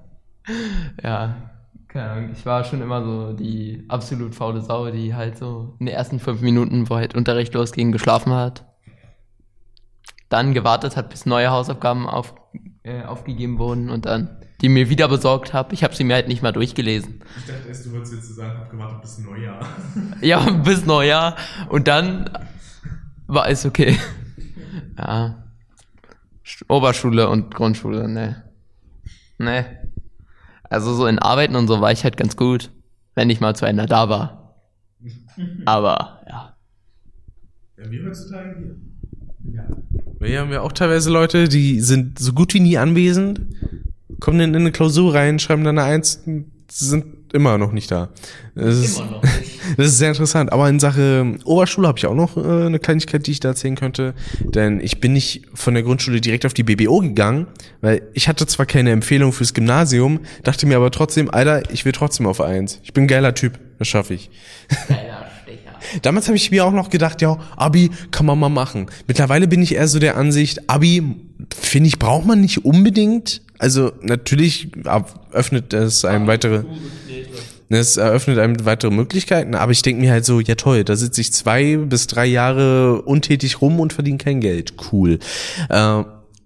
ja, keine Ahnung. Ich war schon immer so die absolut faule Sau, die halt so in den ersten fünf Minuten, wo halt Unterricht losging, geschlafen hat. Dann gewartet hat, bis neue Hausaufgaben auf, äh, aufgegeben wurden und dann die mir wieder besorgt habe. Ich habe sie mir halt nicht mal durchgelesen. Ich dachte erst, du wolltest jetzt sagen, hab gewartet bis Neujahr. Ja, bis Neujahr. Und dann war es okay. Ja. Sch- Oberschule und Grundschule, ne. Ne. Also so in Arbeiten und so war ich halt ganz gut, wenn ich mal zu einer da war. Aber, ja. Ja, wie heutzutage hier. Ja. Wir haben ja auch teilweise Leute, die sind so gut wie nie anwesend, kommen dann in eine Klausur rein, schreiben dann eine Eins, sind immer noch nicht da. Das ist, Immer noch nicht. Das ist sehr interessant. Aber in Sache Oberschule habe ich auch noch äh, eine Kleinigkeit, die ich da erzählen könnte. Denn ich bin nicht von der Grundschule direkt auf die BBO gegangen, weil ich hatte zwar keine Empfehlung fürs Gymnasium, dachte mir aber trotzdem, Alter, ich will trotzdem auf eins. Ich bin ein geiler Typ, das schaffe ich. Geiler Stecher. Damals habe ich mir auch noch gedacht, ja, Abi kann man mal machen. Mittlerweile bin ich eher so der Ansicht, Abi, finde ich, braucht man nicht unbedingt. Also natürlich öffnet es einem weitere, es eröffnet einem weitere Möglichkeiten, aber ich denke mir halt so, ja toll, da sitze ich zwei bis drei Jahre untätig rum und verdiene kein Geld. Cool. Äh,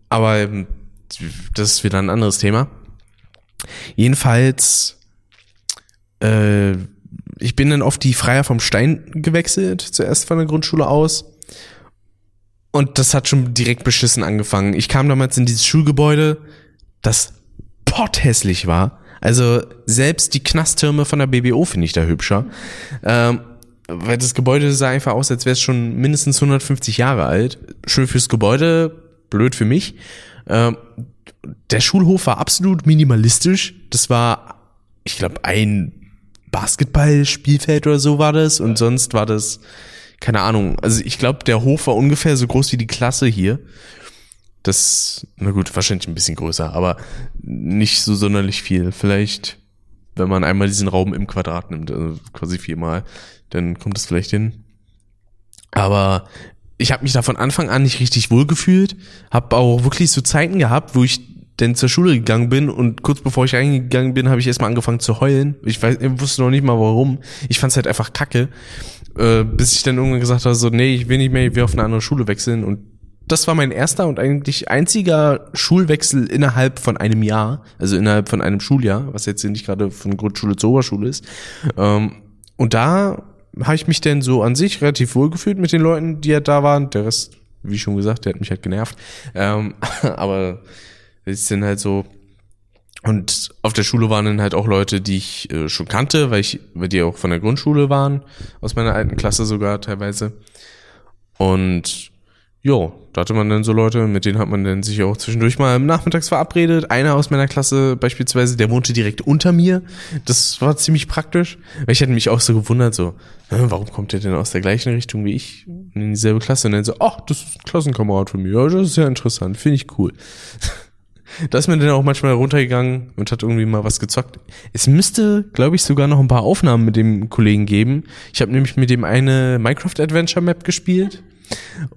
aber ähm, das ist wieder ein anderes Thema. Jedenfalls äh, ich bin dann auf die Freier vom Stein gewechselt, zuerst von der Grundschule aus. Und das hat schon direkt beschissen angefangen. Ich kam damals in dieses Schulgebäude, das potthässlich war. Also selbst die Knasttürme von der BBO finde ich da hübscher. Ähm, weil das Gebäude sah einfach aus, als wäre es schon mindestens 150 Jahre alt. Schön fürs Gebäude, blöd für mich. Ähm, der Schulhof war absolut minimalistisch. Das war, ich glaube, ein Basketballspielfeld oder so war das und sonst war das keine Ahnung. Also ich glaube, der Hof war ungefähr so groß wie die Klasse hier. Das, na gut, wahrscheinlich ein bisschen größer, aber nicht so sonderlich viel. Vielleicht, wenn man einmal diesen Raum im Quadrat nimmt, also quasi viermal, dann kommt es vielleicht hin. Aber ich habe mich da von Anfang an nicht richtig wohl gefühlt, habe auch wirklich so Zeiten gehabt, wo ich denn zur Schule gegangen bin und kurz bevor ich reingegangen bin, habe ich erstmal angefangen zu heulen. Ich weiß, ich wusste noch nicht mal warum. Ich fand es halt einfach kacke, äh, bis ich dann irgendwann gesagt habe, so nee, ich will nicht mehr, ich will auf eine andere Schule wechseln und das war mein erster und eigentlich einziger Schulwechsel innerhalb von einem Jahr, also innerhalb von einem Schuljahr, was jetzt nicht gerade von Grundschule zur Oberschule ist. Ähm, und da habe ich mich denn so an sich relativ wohl gefühlt mit den Leuten, die ja da waren. Der Rest, wie schon gesagt, der hat mich halt genervt. Ähm, aber das ist dann halt so. Und auf der Schule waren dann halt auch Leute, die ich äh, schon kannte, weil ich, weil die auch von der Grundschule waren, aus meiner alten Klasse sogar teilweise. Und jo, da hatte man dann so Leute, mit denen hat man dann sich auch zwischendurch mal nachmittags verabredet. Einer aus meiner Klasse beispielsweise, der wohnte direkt unter mir. Das war ziemlich praktisch, weil ich hatte mich auch so gewundert, so, "Hä, warum kommt der denn aus der gleichen Richtung wie ich in dieselbe Klasse? Und dann so, ach, das ist ein Klassenkamerad von mir. Ja, das ist sehr interessant, finde ich cool. Da ist man dann auch manchmal runtergegangen und hat irgendwie mal was gezockt. Es müsste, glaube ich, sogar noch ein paar Aufnahmen mit dem Kollegen geben. Ich habe nämlich mit dem eine Minecraft Adventure Map gespielt.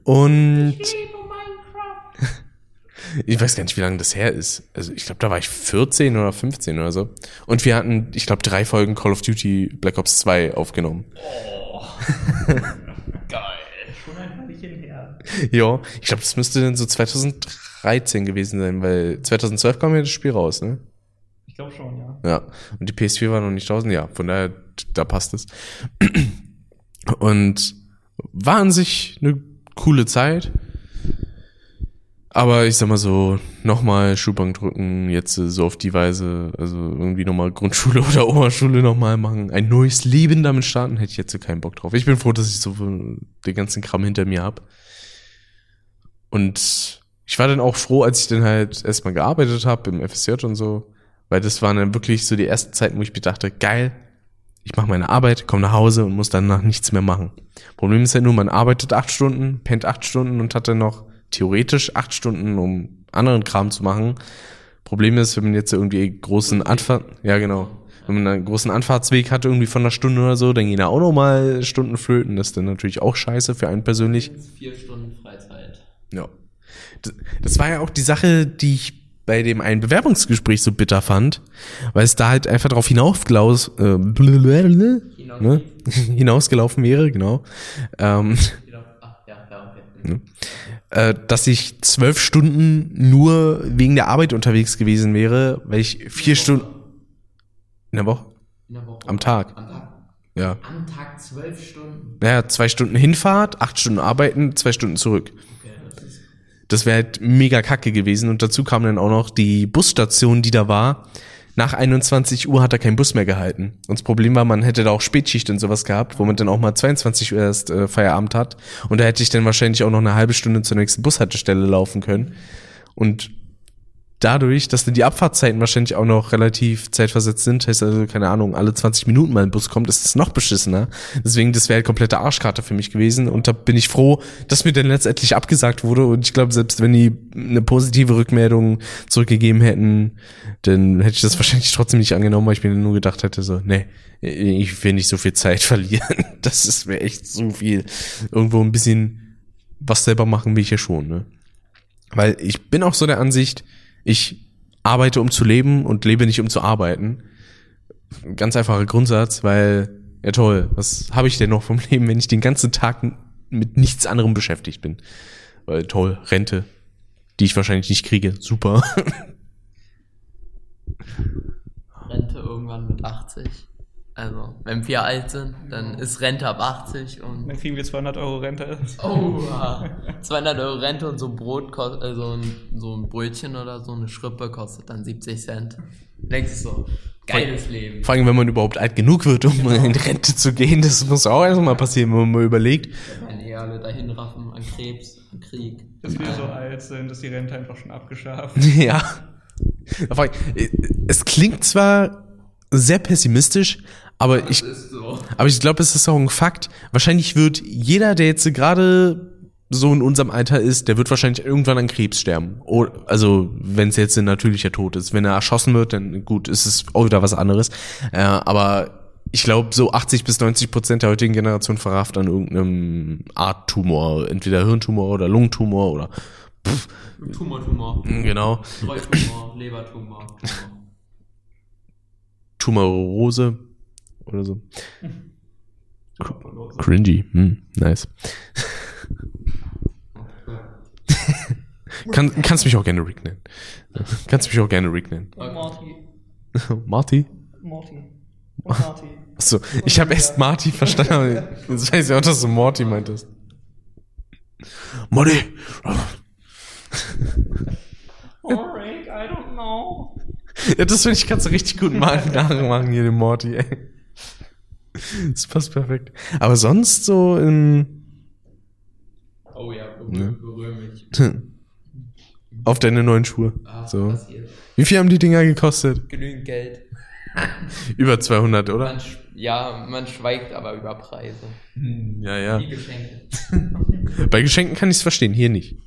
Und ich weiß gar nicht, wie lange das her ist. Also ich glaube, da war ich 14 oder 15 oder so. Und wir hatten, ich glaube, drei Folgen Call of Duty Black Ops 2 aufgenommen. Schon ein Weilchen her. Ja, ich glaube, das müsste dann so 2013 gewesen sein, weil 2012 kam ja das Spiel raus, ne? Ich glaube schon, ja. Ja. Und die PS4 war noch nicht draußen, ja. Von daher, da passt es. Und war an sich eine coole Zeit. Aber ich sag mal so, nochmal Schulbank drücken, jetzt äh, so auf die Weise, also irgendwie nochmal Grundschule oder Oberschule nochmal machen, ein neues Leben damit starten, hätte ich jetzt keinen Bock drauf. Ich bin froh, dass ich so den ganzen Kram hinter mir hab. Und ich war dann auch froh, als ich dann halt erstmal gearbeitet habe im FSJ und so, weil das waren dann wirklich so die ersten Zeiten, wo ich mir dachte, geil, ich mache meine Arbeit, komme nach Hause und muss danach nichts mehr machen. Problem ist ja nur, man arbeitet acht Stunden, pennt acht Stunden und hat dann noch theoretisch acht Stunden, um anderen Kram zu machen. Problem ist, wenn man jetzt irgendwie großen Anfahrt, ja genau, wenn man einen großen Anfahrtsweg hat, irgendwie von einer Stunde oder so, dann gehen da auch noch mal Stunden flöten. Das ist dann natürlich auch scheiße für einen persönlich. Vier Stunden Freizeit. Ja. Das, das war ja auch die Sache, die ich bei dem einen Bewerbungsgespräch so bitter fand, weil es da halt einfach darauf hinausgelaus, äh, ne? hinausgelaufen wäre, genau. Ähm, äh, dass ich zwölf Stunden nur wegen der Arbeit unterwegs gewesen wäre, weil ich vier Stunden in der Woche, In der Woche. am Tag, Am Tag. ja. Am Tag zwölf Stunden. Naja, zwei Stunden Hinfahrt, acht Stunden arbeiten, zwei Stunden zurück. Das wäre halt mega kacke gewesen. Und dazu kam dann auch noch die Busstation, die da war. Nach 21 Uhr hat er kein Bus mehr gehalten. Und das Problem war, man hätte da auch Spätschicht und sowas gehabt, wo man dann auch mal 22 Uhr erst äh, Feierabend hat. Und da hätte ich dann wahrscheinlich auch noch eine halbe Stunde zur nächsten Bushaltestelle laufen können. Und dadurch, dass dann die Abfahrtzeiten wahrscheinlich auch noch relativ zeitversetzt sind, heißt also, keine Ahnung, alle 20 Minuten mal ein Bus kommt, ist es noch beschissener. Deswegen, das wäre halt komplette Arschkarte für mich gewesen. Und da bin ich froh, dass mir dann letztendlich abgesagt wurde. Und ich glaube, selbst wenn die eine positive Rückmeldung zurückgegeben hätten, dann hätte ich das wahrscheinlich trotzdem nicht angenommen, weil ich mir nur gedacht hätte, so, nee, ich will nicht so viel Zeit verlieren. Das ist mir echt so viel. Irgendwo ein bisschen was selber machen will ich ja schon, ne? Weil ich bin auch so der Ansicht, ich arbeite, um zu leben und lebe nicht, um zu arbeiten. Ganz einfacher Grundsatz, weil, ja toll, was habe ich denn noch vom Leben, wenn ich den ganzen Tag mit nichts anderem beschäftigt bin? Weil toll, Rente, die ich wahrscheinlich nicht kriege, super. Rente irgendwann mit 80. Also, wenn wir alt sind, dann ist Rente ab 80 und. Dann kriegen wir 200 Euro Rente. Oh, ja. 200 Euro Rente und so ein Brot kostet, also ein, so ein Brötchen oder so eine Schrippe kostet dann 70 Cent. Denkst du so, geiles Leben. Vor allem, wenn man überhaupt alt genug wird, um in Rente zu gehen, das muss auch erstmal passieren, wenn man mal überlegt. Wenn ihr alle dahin raffen an Krebs, an Krieg. Dass wir so alt sind, ist die Rente einfach schon abgeschafft. Ja. Äh, Es klingt zwar sehr pessimistisch, aber ich, so. aber ich glaube, es ist auch ein Fakt. Wahrscheinlich wird jeder, der jetzt gerade so in unserem Alter ist, der wird wahrscheinlich irgendwann an Krebs sterben. Also, wenn es jetzt ein natürlicher Tod ist. Wenn er erschossen wird, dann gut, ist es auch wieder was anderes. Äh, aber ich glaube, so 80 bis 90 Prozent der heutigen Generation verrafft an irgendeinem Art Tumor. Entweder Hirntumor oder Lungentumor oder pff, Tumor, Tumor. genau. Streutumor, Lebertumor. Tumor. Tumorose oder so. Cringy, hm, nice. Kann, kannst mich auch gerne Rick nennen. Kannst mich auch gerne Rick nennen. Morty. Marty? Morty. Morty. Achso, ich habe erst Marty verstanden, aber jetzt weiß ich auch, dass du Morty meintest. Morty! Oh, Rick, I don't know. Ja, das finde ich, kannst du richtig gut mal nachmachen hier, den Morty, ey. Das passt perfekt. Aber sonst so in, Oh ja, berühr, berühr mich. auf deine neuen Schuhe. Ah, So. Wie viel haben die Dinger gekostet? Genügend Geld. Über 200, oder? Man, ja, man schweigt aber über Preise. Ja, ja. Die Geschenke. Bei Geschenken kann ich es verstehen, hier nicht.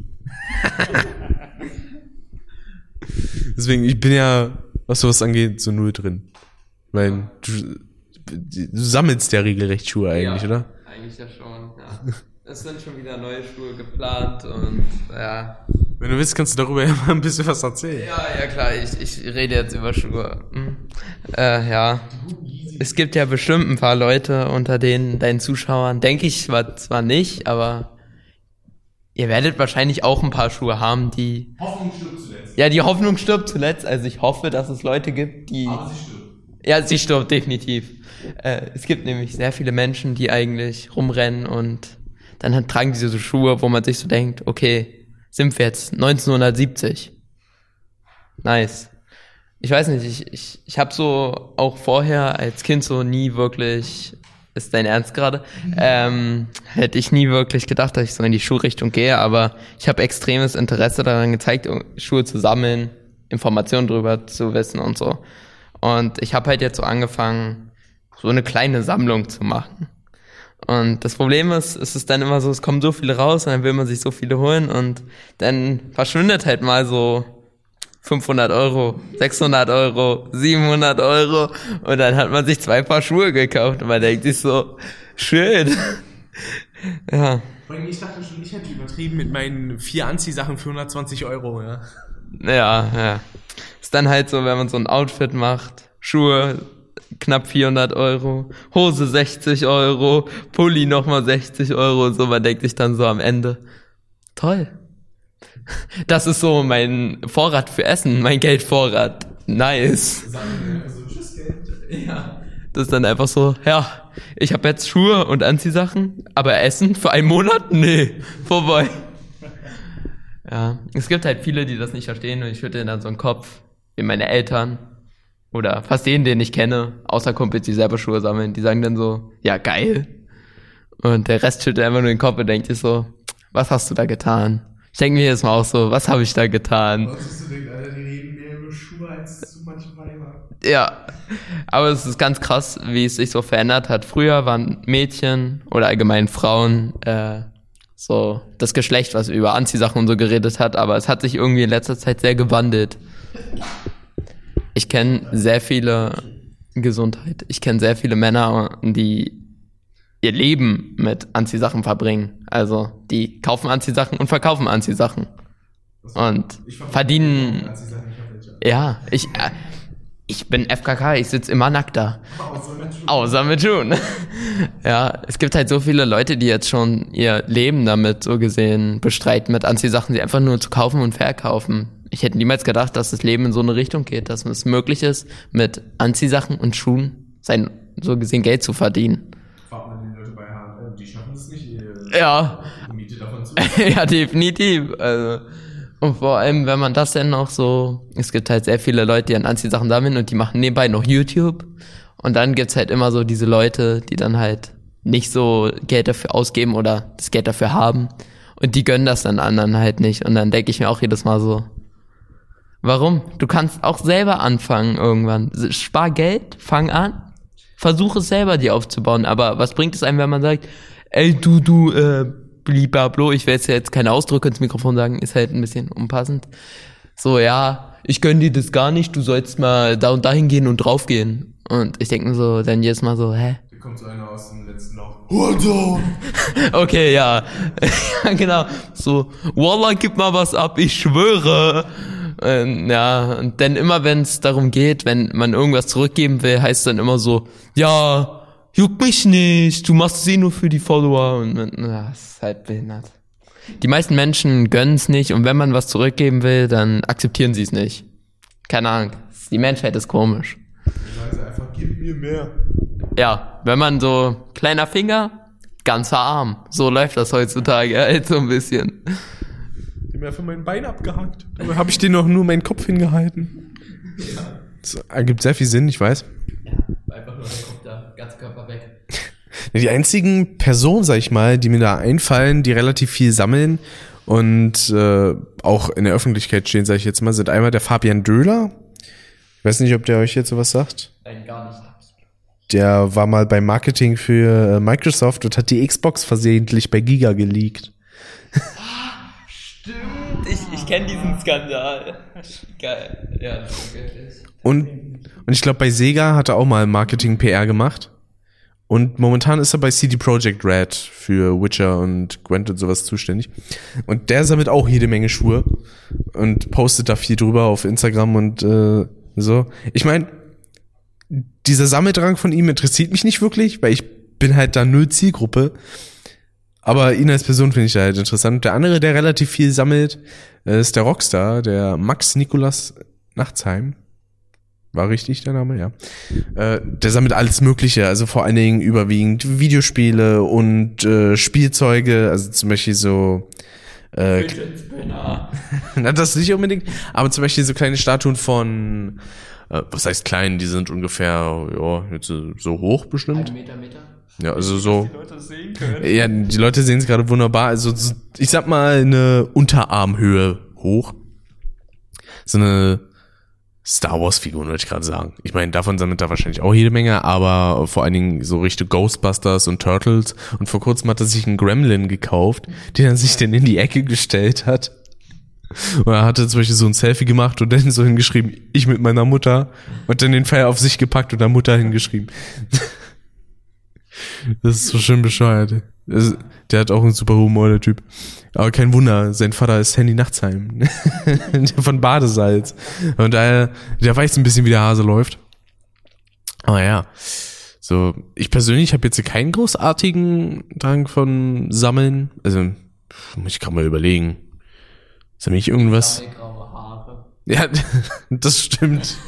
Deswegen, ich bin ja, was sowas angeht, so null drin. Weil du, du sammelst ja regelrecht Schuhe eigentlich, ja, oder? Eigentlich ja schon, ja. Es sind schon wieder neue Schuhe geplant und ja. Wenn du willst, kannst du darüber ja mal ein bisschen was erzählen. Ja, ja klar, ich, ich rede jetzt über Schuhe. Hm. Äh, ja. Es gibt ja bestimmt ein paar Leute unter den deinen Zuschauern, denke ich zwar, zwar nicht, aber ihr werdet wahrscheinlich auch ein paar Schuhe haben, die. Hoffnung stirbt zuletzt. Ja, die Hoffnung stirbt zuletzt. Also ich hoffe, dass es Leute gibt, die. Aber sie stirbt. Ja, sie stirbt definitiv. Äh, es gibt nämlich sehr viele Menschen, die eigentlich rumrennen und dann halt tragen diese so Schuhe, wo man sich so denkt, okay, sind wir jetzt 1970? Nice. Ich weiß nicht, ich, ich, ich habe so auch vorher als Kind so nie wirklich, ist dein Ernst gerade, ähm, hätte ich nie wirklich gedacht, dass ich so in die Schuhrichtung gehe, aber ich habe extremes Interesse daran gezeigt, Schuhe zu sammeln, Informationen drüber zu wissen und so. Und ich habe halt jetzt so angefangen, so eine kleine Sammlung zu machen. Und das Problem ist, es ist dann immer so, es kommen so viele raus und dann will man sich so viele holen und dann verschwindet halt mal so 500 Euro, 600 Euro, 700 Euro und dann hat man sich zwei Paar Schuhe gekauft und man denkt sich so, schön. ja, Ich dachte schon, ich hätte übertrieben mit meinen vier Anziehsachen für 120 Euro, ja. Ja, ja. Ist dann halt so, wenn man so ein Outfit macht, Schuhe knapp 400 Euro, Hose 60 Euro, Pulli nochmal 60 Euro und so, man denkt sich dann so am Ende, toll. Das ist so mein Vorrat für Essen, mein Geldvorrat. Nice. Ja. Das ist dann einfach so, ja, ich habe jetzt Schuhe und Anziehsachen, aber Essen für einen Monat? Nee, vorbei. Ja, es gibt halt viele, die das nicht verstehen und ich schüttle dann so einen Kopf, wie meine Eltern oder fast jeden, den ich kenne, außer Kumpels, die selber Schuhe sammeln, die sagen dann so, ja geil. Und der Rest schüttelt einfach nur den Kopf und denkt sich so, was hast du da getan? Ich denke mir jetzt mal auch so, was habe ich da getan? Ja, aber es ist ganz krass, wie es sich so verändert hat. Früher waren Mädchen oder allgemein Frauen äh, so das Geschlecht, was über Anziehsachen und so geredet hat, aber es hat sich irgendwie in letzter Zeit sehr gewandelt. Ich kenne sehr viele Gesundheit. Ich kenne sehr viele Männer, die ihr Leben mit Anziehsachen verbringen. Also die kaufen Anziehsachen und verkaufen Anziehsachen und verdienen. Ja, ich äh, ich bin FKK, ich sitz immer nackt da. Außer mit Schuhen. ja, es gibt halt so viele Leute, die jetzt schon ihr Leben damit so gesehen bestreiten, mit Anziehsachen, die einfach nur zu kaufen und verkaufen. Ich hätte niemals gedacht, dass das Leben in so eine Richtung geht, dass es möglich ist, mit Anziehsachen und Schuhen sein so gesehen Geld zu verdienen. Fragt man die Leute bei H&M, die schaffen es nicht, ihre Ja, Miete davon zu ja, definitiv. Also, und vor allem, wenn man das denn noch so, es gibt halt sehr viele Leute, die an Anziehsachen sammeln und die machen nebenbei noch YouTube. Und dann gibt's halt immer so diese Leute, die dann halt nicht so Geld dafür ausgeben oder das Geld dafür haben. Und die gönnen das dann anderen halt nicht. Und dann denke ich mir auch jedes Mal so, warum? Du kannst auch selber anfangen irgendwann. Spar Geld, fang an, versuch es selber dir aufzubauen. Aber was bringt es einem, wenn man sagt, ey, du, du, äh, blibablo, ich will jetzt jetzt keine Ausdrücke ins Mikrofon sagen, ist halt ein bisschen unpassend. So, ja, ich gönn dir das gar nicht, du sollst mal da und dahin gehen und draufgehen. Und ich denke mir so, dann jedes Mal so, hä? Hier kommt so einer aus dem letzten Loch. Okay, ja. ja, genau. So, Wallah, gib mal was ab, ich schwöre. Ähm, ja, und dann immer, wenn es darum geht, wenn man irgendwas zurückgeben will, heißt dann immer so, ja, juckt mich nicht, du machst es eh nur für die Follower. Und das ist halt behindert. Die meisten Menschen gönnen es nicht und wenn man was zurückgeben will, dann akzeptieren sie es nicht. Keine Ahnung. Die Menschheit ist komisch. Sagen sie einfach, gib mir mehr. Ja, wenn man so kleiner Finger, ganzer Arm. So läuft das heutzutage halt so ein bisschen. Die mir einfach mein Bein abgehackt. Aber habe ich dir noch nur meinen Kopf hingehalten. Das ergibt sehr viel Sinn, ich weiß. Einfach nur der ganze Körper weg. Die einzigen Personen, sag ich mal, die mir da einfallen, die relativ viel sammeln und äh, auch in der Öffentlichkeit stehen, sage ich jetzt mal, sind einmal der Fabian Döhler. Ich weiß nicht, ob der euch jetzt sowas sagt. Nein, gar nicht. Der war mal beim Marketing für äh, Microsoft und hat die Xbox versehentlich bei Giga geleakt. Stimmt, ich, ich kenne diesen Skandal. Geil. Ja, das ist wirklich. Und, und ich glaube, bei Sega hat er auch mal Marketing-PR gemacht. Und momentan ist er bei CD Projekt Red für Witcher und Gwent und sowas zuständig. Und der sammelt auch jede Menge Schuhe und postet da viel drüber auf Instagram und äh, so. Ich meine, dieser Sammeldrang von ihm interessiert mich nicht wirklich, weil ich bin halt da null Zielgruppe. Aber ihn als Person finde ich halt interessant. Der andere, der relativ viel sammelt, äh, ist der Rockstar, der Max Nikolas Nachtsheim. War richtig der Name, ja. Äh, der sammelt alles Mögliche, also vor allen Dingen überwiegend Videospiele und äh, Spielzeuge, also zum Beispiel so äh, na, das nicht unbedingt, aber zum Beispiel so kleine Statuen von, äh, was heißt klein, die sind ungefähr, ja, jetzt so hoch bestimmt. Meter, Meter? Ja, also so. Die Leute sehen können. Ja, die Leute sehen es gerade wunderbar. Also so- ich sag mal eine Unterarmhöhe hoch. So eine Star Wars Figur, würde ich gerade sagen. Ich meine, davon sammelt er wahrscheinlich auch jede Menge, aber vor allen Dingen so Richtung Ghostbusters und Turtles. Und vor kurzem hat er sich einen Gremlin gekauft, den er sich dann in die Ecke gestellt hat. Und er hatte zum Beispiel so ein Selfie gemacht und dann so hingeschrieben, ich mit meiner Mutter. Und dann den Pfeil auf sich gepackt und der Mutter hingeschrieben. Das ist so schön bescheuert. Der hat auch einen super Humor, der Typ. Aber kein Wunder, sein Vater ist Handy Nachtsheim. von Badesalz. Und daher, der weiß ein bisschen, wie der Hase läuft. Aber ja. So, ich persönlich habe jetzt keinen großartigen Drang von Sammeln. Also, ich kann mal überlegen. Ist da nicht irgendwas? Ja, das stimmt.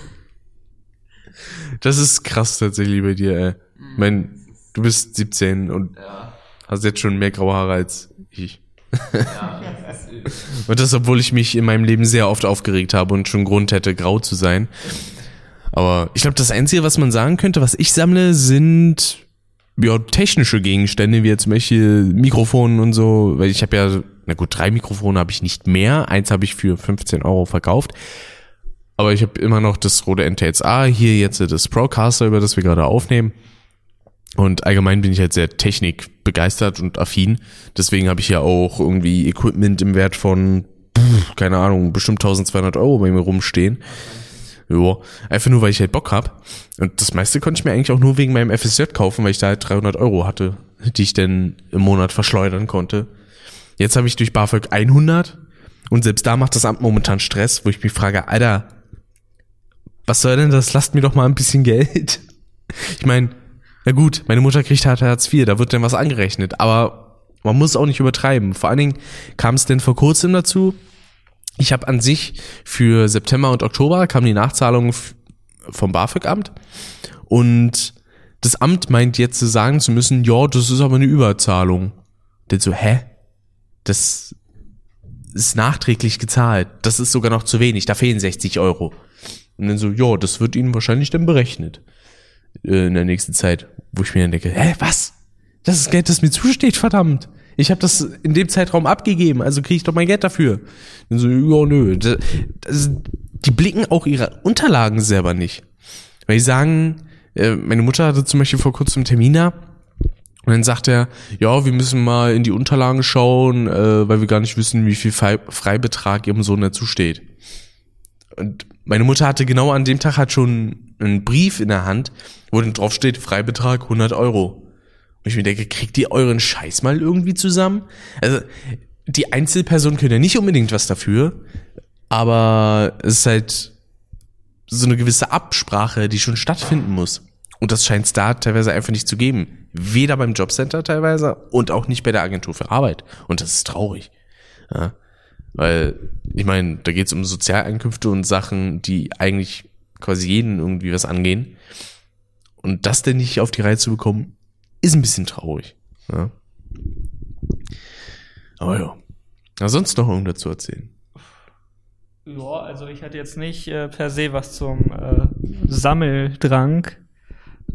Das ist krass tatsächlich bei dir, ey. Ich mein, du bist 17 und Ja, hast jetzt schon mehr graue Haare als ich. ja. Und das, obwohl ich mich in meinem Leben sehr oft aufgeregt habe und schon Grund hätte, grau zu sein. Aber ich glaube, das Einzige, was man sagen könnte, was ich sammle, sind ja, technische Gegenstände, wie jetzt zum Beispiel Mikrofonen und so. Weil ich habe ja, na gut, drei Mikrofone habe ich nicht mehr. Eins habe ich für 15 Euro verkauft. Aber ich habe immer noch das Rode NTSA, hier jetzt das Procaster, über das wir gerade aufnehmen. Und allgemein bin ich halt sehr technikbegeistert und affin. Deswegen habe ich ja auch irgendwie Equipment im Wert von, keine Ahnung, bestimmt 1200 Euro bei mir rumstehen. Jo, einfach nur, weil ich halt Bock hab. Und das meiste konnte ich mir eigentlich auch nur wegen meinem FSJ kaufen, weil ich da halt 300 Euro hatte, die ich dann im Monat verschleudern konnte. Jetzt habe ich durch BAföG 100 und selbst da macht das Amt momentan Stress, wo ich mich frage, Alter, was soll denn das? Lasst mir doch mal ein bisschen Geld. Ich meine, na gut, meine Mutter kriegt halt Hartz IV, da wird dann was angerechnet, aber man muss auch nicht übertreiben. Vor allen Dingen kam es denn vor kurzem dazu, ich habe an sich für September und Oktober kam die Nachzahlung f- vom BAföG-Amt und das Amt meint jetzt zu sagen zu müssen, ja, das ist aber eine Überzahlung. Denn so, hä? Das ist nachträglich gezahlt. Das ist sogar noch zu wenig. Da fehlen 60 Euro. Und dann so, ja, das wird Ihnen wahrscheinlich dann berechnet. Äh, in der nächsten Zeit. Wo ich mir dann denke, hä, was? Das ist Geld, das mir zusteht, verdammt. Ich habe das in dem Zeitraum abgegeben, also kriege ich doch mein Geld dafür. Und so, ja, nö. Das, das, die blicken auch ihre Unterlagen selber nicht. Weil die sagen, äh, meine Mutter hatte zum Beispiel vor kurzem einen Termin da und dann sagt er, ja, wir müssen mal in die Unterlagen schauen, äh, weil wir gar nicht wissen, wie viel Fre Freibetrag ihrem Sohn dazu steht. Und meine Mutter hatte genau an dem Tag halt schon einen Brief in der Hand, wo dann drauf steht, Freibetrag 100 Euro. Und ich mir denke, kriegt ihr euren Scheiß mal irgendwie zusammen? Also, die Einzelpersonen können ja nicht unbedingt was dafür, aber es ist halt so eine gewisse Absprache, die schon stattfinden muss. Und das scheint es da teilweise einfach nicht zu geben. Weder beim Jobcenter teilweise und auch nicht bei der Agentur für Arbeit. Und das ist traurig. Ja. Weil, ich meine, da geht es um Sozialeinkünfte und Sachen, die eigentlich quasi jeden irgendwie was angehen. Und das denn nicht auf die Reihe zu bekommen, ist ein bisschen traurig. Ja. Aber ja. Na, sonst noch irgendwas zu erzählen? Ja, also ich hatte jetzt nicht äh, per se was zum äh, Sammeldrang,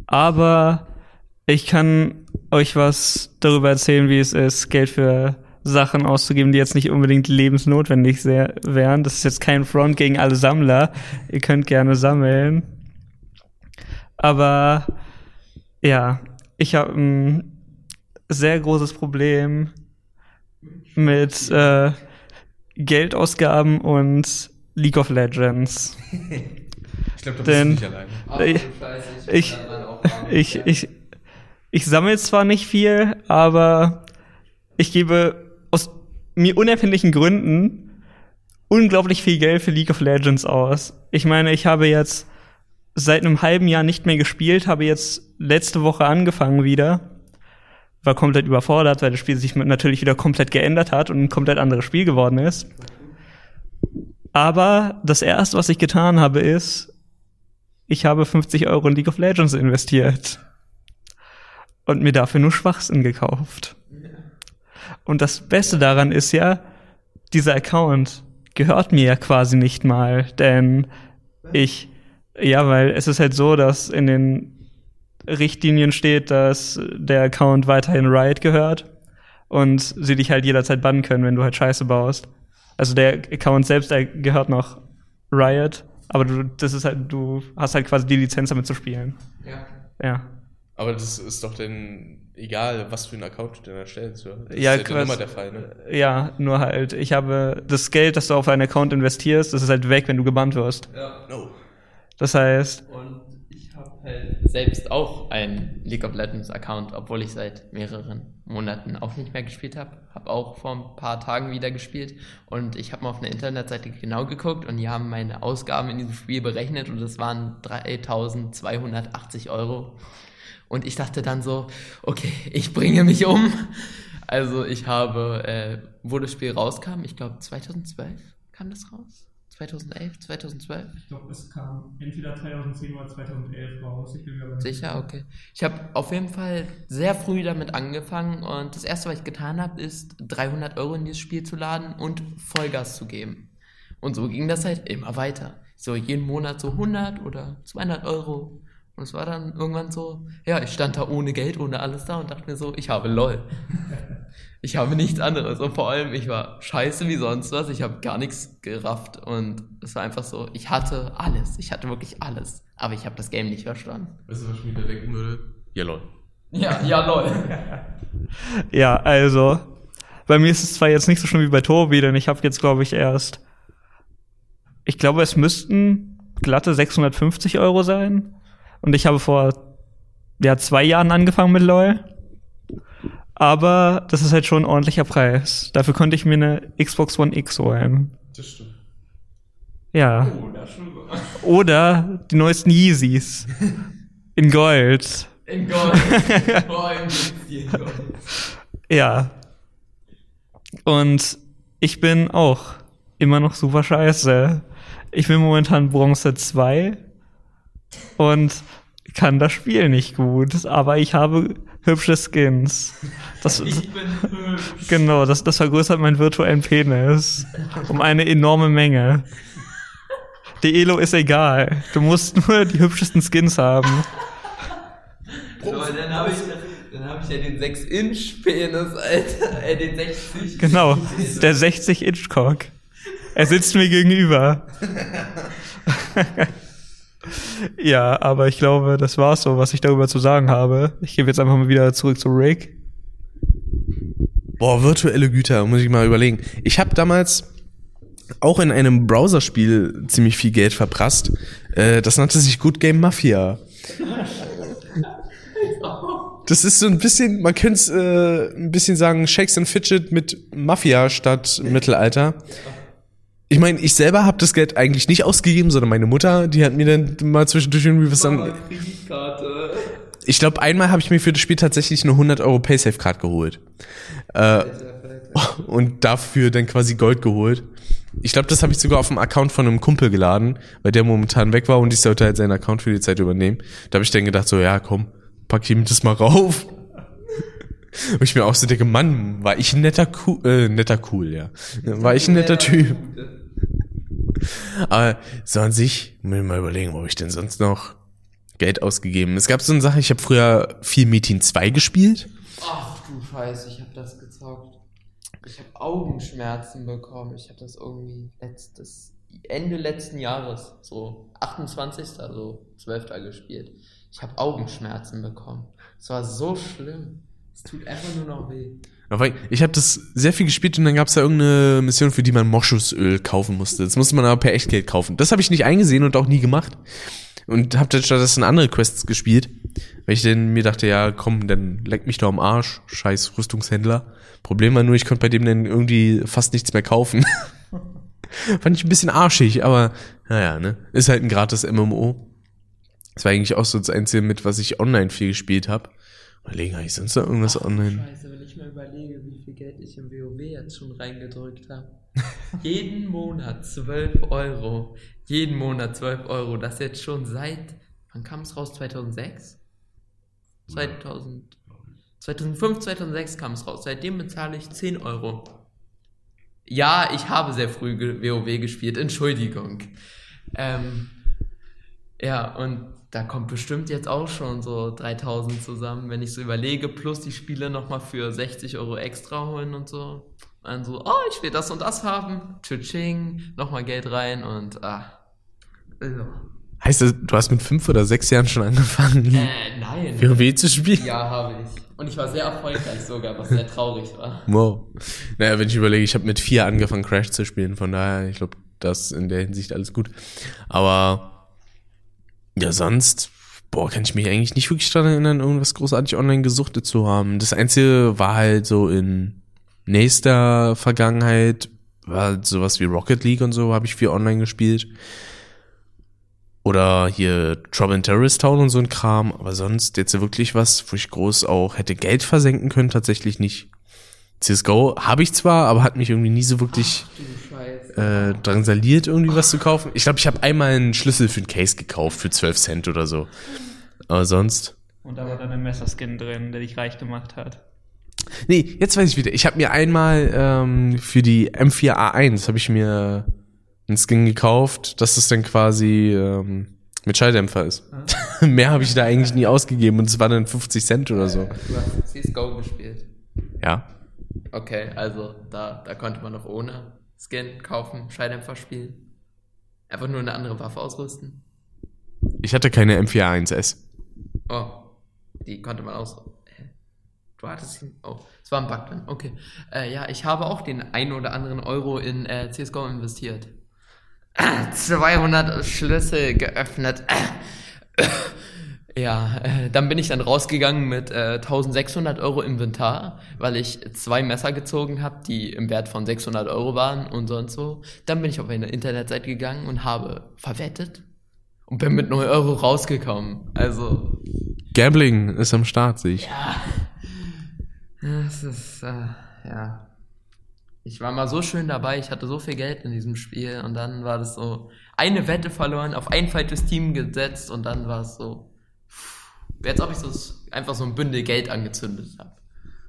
aber ich kann euch was darüber erzählen, wie es ist, Geld für Sachen auszugeben, die jetzt nicht unbedingt lebensnotwendig sehr, wären. Das ist jetzt kein Front gegen alle Sammler. Ihr könnt gerne sammeln. Aber ja, ich habe ein sehr großes Problem mit äh, Geldausgaben und League of Legends. Ich glaube, bist du nicht alleine. Ich, ich, ich, ich sammle zwar nicht viel, aber ich gebe mir unerfindlichen Gründen unglaublich viel Geld für League of Legends aus. Ich meine, ich habe jetzt seit einem halben Jahr nicht mehr gespielt, habe jetzt letzte Woche angefangen wieder. War komplett überfordert, weil das Spiel sich natürlich wieder komplett geändert hat und ein komplett anderes Spiel geworden ist. Aber das erste, was ich getan habe, ist, ich habe 50 Euro in League of Legends investiert. Und mir dafür nur Schwachsinn gekauft. Und das Beste daran ist ja, dieser Account gehört mir ja quasi nicht mal, denn ich, ja, weil es ist halt so, dass in den Richtlinien steht, dass der Account weiterhin Riot gehört und sie dich halt jederzeit bannen können, wenn du halt Scheiße baust. Also der Account selbst, der gehört noch Riot, aber du, das ist halt, du hast halt quasi die Lizenz damit zu spielen. Ja. Ja. Aber das ist doch dann egal, was für einen Account du denn erstellst. Oder? Das ja, ist ja immer der Fall, ne? Ja, nur halt, ich habe das Geld, das du auf einen Account investierst, das ist halt weg, wenn du gebannt wirst. Ja. No. Das heißt, Und ich habe halt selbst auch einen League of Legends Account, obwohl ich seit mehreren Monaten auch nicht mehr gespielt habe. Habe auch vor ein paar Tagen wieder gespielt und ich habe mal auf einer Internetseite genau geguckt und die haben meine Ausgaben in diesem Spiel berechnet und das waren 3280 Euro. Und ich dachte dann so, okay, ich bringe mich um. Also ich habe, äh, wo das Spiel rauskam, ich glaube 2012 kam das raus. 2011, 2012. Ich glaube, es kam entweder 2010 oder 2011 raus. Ich bin mir Sicher, okay. Ich habe auf jeden Fall sehr früh damit angefangen und das erste, was ich getan habe, ist 300 Euro in dieses Spiel zu laden und Vollgas zu geben. Und so ging das halt immer weiter. So jeden Monat so 100 oder 200 Euro. Und es war dann irgendwann so, ja, ich stand da ohne Geld, ohne alles da und dachte mir so, ich habe LOL. Ich habe nichts anderes und vor allem, ich war scheiße wie sonst was, ich habe gar nichts gerafft und es war einfach so, ich hatte alles, ich hatte wirklich alles, aber ich habe das Game nicht verstanden. Weißt du, was ich mir da denken würde? Ja, lol. Ja, ja, lol. Ja, also, bei mir ist es zwar jetzt nicht so schlimm wie bei Tobi, denn ich habe jetzt, glaube ich, erst, ich glaube, es müssten glatte 650 Euro sein. Und ich habe vor, ja, zwei Jahren angefangen mit LOL. Aber das ist halt schon ein ordentlicher Preis. Dafür konnte ich mir eine Xbox One X holen. Das stimmt. Ja. Oder die neuesten Yeezys. In Gold. In Gold. Die in Gold. Ja. Und ich bin auch immer noch super scheiße. Ich bin momentan Bronze 2 und kann das Spiel nicht gut, aber ich habe hübsche Skins. Das, Ich bin hübsch. genau, das, das vergrößert meinen virtuellen Penis um eine enorme Menge. Die Elo ist egal. Du musst nur die hübschesten Skins haben. So, dann habe ich, dann hab ich ja den 6-Inch-Penis, Alter. Äh, den 60. Genau, der 60-Inch-Cock. Er sitzt mir gegenüber. ja, aber ich glaube, das war's so, was ich darüber zu sagen habe. Ich gebe jetzt einfach mal wieder zurück zu Rick. Boah, virtuelle Güter, muss ich mal überlegen. Ich habe damals auch in einem Browserspiel ziemlich viel Geld verprasst. Äh, das nannte sich Good Game Mafia. Das ist so ein bisschen, man könnte es äh, ein bisschen sagen, Shakes and Fidget mit Mafia statt Mittelalter. Ich meine, ich selber habe das Geld eigentlich nicht ausgegeben, sondern meine Mutter, die hat mir dann mal zwischendurch irgendwie was an. Kreditkarte. Ich glaube, einmal habe ich mir für das Spiel tatsächlich eine 100 Euro Paysafe Card geholt. Äh, und dafür dann quasi Gold geholt. Ich glaube, das habe ich sogar auf dem Account von einem Kumpel geladen, weil der momentan weg war und ich sollte halt seinen Account für die Zeit übernehmen. Da habe ich dann gedacht, so, ja, komm, pack ihm das mal rauf. Und ich mir auch so denke, Mann, war ich ein netter, cool, äh, netter cool, ja. War ich ein netter Typ. Aber so an sich, muss ich mal überlegen, wo habe ich denn sonst noch Geld ausgegeben? Es gab so eine Sache, ich habe früher viel Metin 2 gespielt. Ach du Scheiße, ich habe das gezockt. Ich habe Augenschmerzen bekommen. Ich habe das irgendwie letztes Ende letzten Jahres, so 28. so 12. gespielt. Ich habe Augenschmerzen bekommen. Es war so schlimm. Es tut einfach nur noch weh. Ich habe das sehr viel gespielt und dann gab es da irgendeine Mission, für die man Moschusöl kaufen musste. Das musste man aber per Echtgeld kaufen. Das habe ich nicht eingesehen und auch nie gemacht. Und habe dann stattdessen andere Quests gespielt, weil ich dann mir dachte, ja, komm, dann leck mich doch am Arsch, scheiß Rüstungshändler. Problem war nur, ich konnte bei dem dann irgendwie fast nichts mehr kaufen. Fand ich ein bisschen arschig, aber naja, ne? Ist halt ein gratis MMO. Das war eigentlich auch so das Einzige, mit was ich online viel gespielt habe. Überlegen, habe ich sonst noch irgendwas online? Scheiße, wenn ich mal überlege, wie viel Geld ich im WoW jetzt schon reingedrückt habe. Jeden Monat 12 Euro. Jeden Monat 12 Euro. Das jetzt schon seit, wann kam es raus? 2006? 2000, 2005, 2006 kam es raus. Seitdem bezahle ich 10 Euro. Ja, ich habe sehr früh WoW gespielt. Entschuldigung. Ähm, ja, und da kommt bestimmt jetzt auch schon so 3000 zusammen, wenn ich so überlege, plus die Spiele nochmal für 60 Euro extra holen und so. Dann so, oh, ich will das und das haben. Tschütsching, nochmal Geld rein und ah. Also, Heißt das, du hast mit fünf oder sechs Jahren schon angefangen, äh, nein. WoW zu spielen? Ja, habe ich. Und ich war sehr erfolgreich sogar, was sehr traurig war. Wow. Naja, wenn ich überlege, ich habe mit vier angefangen, Crash zu spielen, von daher, ich glaube, das in der Hinsicht alles gut. Aber ja, sonst, boah, kann ich mich eigentlich nicht wirklich daran erinnern, irgendwas großartig online gesuchtet zu haben. Das Einzige war halt so in nächster Vergangenheit, war halt sowas wie Rocket League und so, habe ich viel online gespielt. Oder hier Trouble in Terrorist Town und so ein Kram. Aber sonst jetzt wirklich was, wo ich groß auch hätte Geld versenken können, tatsächlich nicht. CSGO habe ich zwar, aber hat mich irgendwie nie so wirklich Scheiße. Äh, drangsaliert, irgendwie was zu kaufen. Ich glaube, ich habe einmal einen Schlüssel für ein Case gekauft für 12 Cent oder so. Aber sonst. Und da war dann ein Messerskin drin, der dich reich gemacht hat. Nee, jetzt weiß ich wieder. Ich habe mir einmal ähm, für die M4A1 habe ich mir einen Skin gekauft, dass es dann quasi ähm, mit Schalldämpfer ist. Mehr habe ich da eigentlich nie ausgegeben und es war dann 50 Cent oder so. Du hast CSGO gespielt. Ja. Okay, also da, da konnte man noch ohne Skin kaufen, Scheiddämpfer spielen. Einfach nur eine andere Waffe ausrüsten. Ich hatte keine M4A1S. Oh, die konnte man aus. Du hattest ihn. Oh, es war ein Bug drin. Okay. Äh, ja, ich habe auch den ein oder anderen Euro in äh, CSGO investiert. Ah, 200 Schlüssel geöffnet. Ja, äh, dann bin ich dann rausgegangen mit äh, 1600 Euro Inventar, weil ich zwei Messer gezogen habe, die im Wert von 600 Euro waren und sonst so. Dann bin ich auf eine Internetseite gegangen und habe verwettet und bin mit 9 Euro rausgekommen. Also, Gambling ist am Start, sehe ich. das ist, äh, ja. Ich war mal so schön dabei, ich hatte so viel Geld in diesem Spiel und dann war das so, eine Wette verloren, auf ein falsches Team gesetzt und dann war es so, pff, als ob ich so einfach so ein Bündel Geld angezündet habe.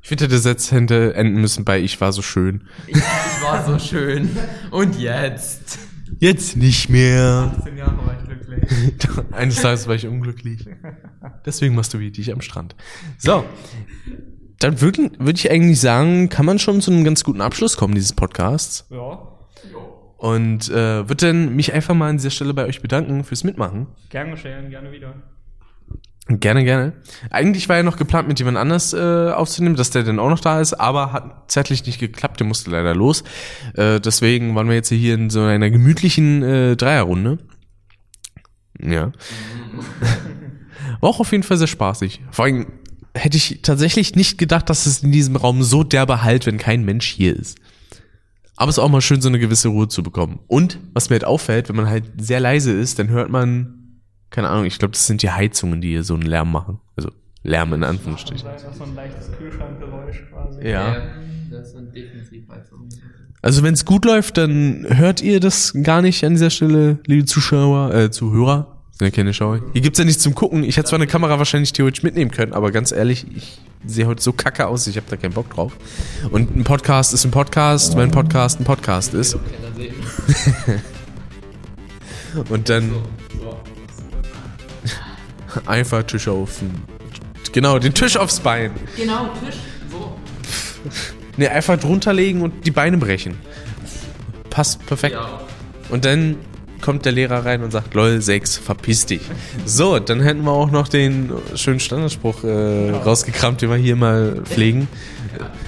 Ich finde, der Satz hätte enden müssen bei Ich war so schön. Ich, ich war so schön. Und jetzt? Jetzt nicht mehr. 18 Jahre war ich glücklich. Eines Tages war ich unglücklich. Deswegen masturbierte ich am Strand. So. Dann würde würd ich eigentlich sagen, kann man schon zu einem ganz guten Abschluss kommen, dieses Podcasts. Ja. Und äh, würde dann mich einfach mal an dieser Stelle bei euch bedanken fürs Mitmachen. Gern geschehen, gerne wieder. Gerne, gerne. Eigentlich war ja noch geplant, mit jemand anders äh, aufzunehmen, dass der dann auch noch da ist, aber hat zeitlich nicht geklappt, der musste leider los. Äh, deswegen waren wir jetzt hier in so einer gemütlichen äh, Dreierrunde. Ja. War auch auf jeden Fall sehr spaßig. Vor allem hätte ich tatsächlich nicht gedacht, dass es in diesem Raum so derbe halt, wenn kein Mensch hier ist. Aber es ist auch mal schön, so eine gewisse Ruhe zu bekommen. Und was mir halt auffällt, wenn man halt sehr leise ist, dann hört man, keine Ahnung, ich glaube, das sind die Heizungen, die hier so einen Lärm machen. Also Lärm in Anführungsstrichen. Das ist einfach so ein leichtes Kühlschrankgeräusch quasi. Ja. Das sind definitiv Heizungen. Also wenn es gut läuft, dann hört ihr das gar nicht an dieser Stelle, liebe Zuschauer, äh, Zuhörer. Ja keine Schauer. Hier gibt's ja nichts zum Gucken. Ich hätte zwar eine Kamera wahrscheinlich theoretisch mitnehmen können, aber ganz ehrlich, ich sehe heute so kacke aus, ich habe da keinen Bock drauf. Und ein Podcast ist ein Podcast, wenn ein Podcast ein Podcast ist. Und dann einfach Tisch auf genau, den Tisch aufs Bein. Genau, Tisch. So. Ne, einfach drunter legen und die Beine brechen. Passt perfekt. Ja. Und dann kommt der Lehrer rein und sagt, lol, 6, verpiss dich. So, dann hätten wir auch noch den schönen Standardspruch äh, rausgekramt, den wir hier mal pflegen.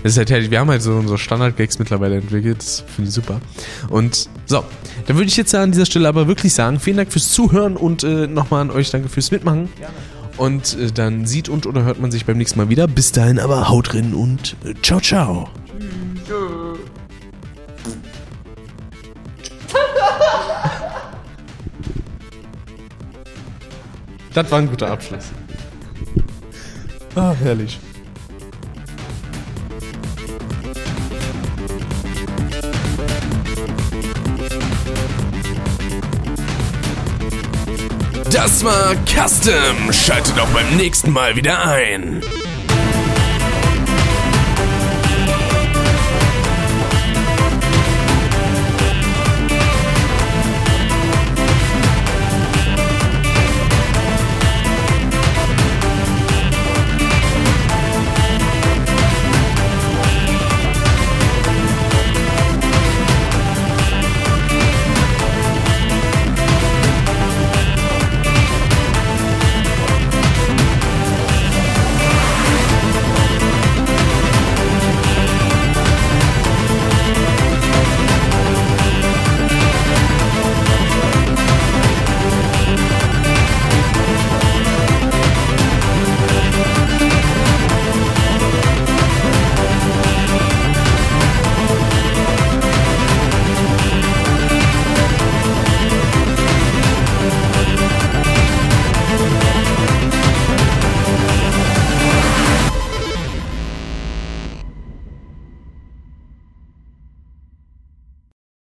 Das ist halt herrlich. Wir haben halt so unsere Standard-Gags mittlerweile entwickelt. Das finde ich super. Und so, dann würde ich jetzt an dieser Stelle aber wirklich sagen, vielen Dank fürs Zuhören und äh, nochmal an euch danke fürs Mitmachen. Und äh, dann sieht und oder hört man sich beim nächsten Mal wieder. Bis dahin aber haut drin und äh, ciao, ciao. Das war ein guter Abschluss. Ah, herrlich. Das war Custom. Schaltet auch beim nächsten Mal wieder ein.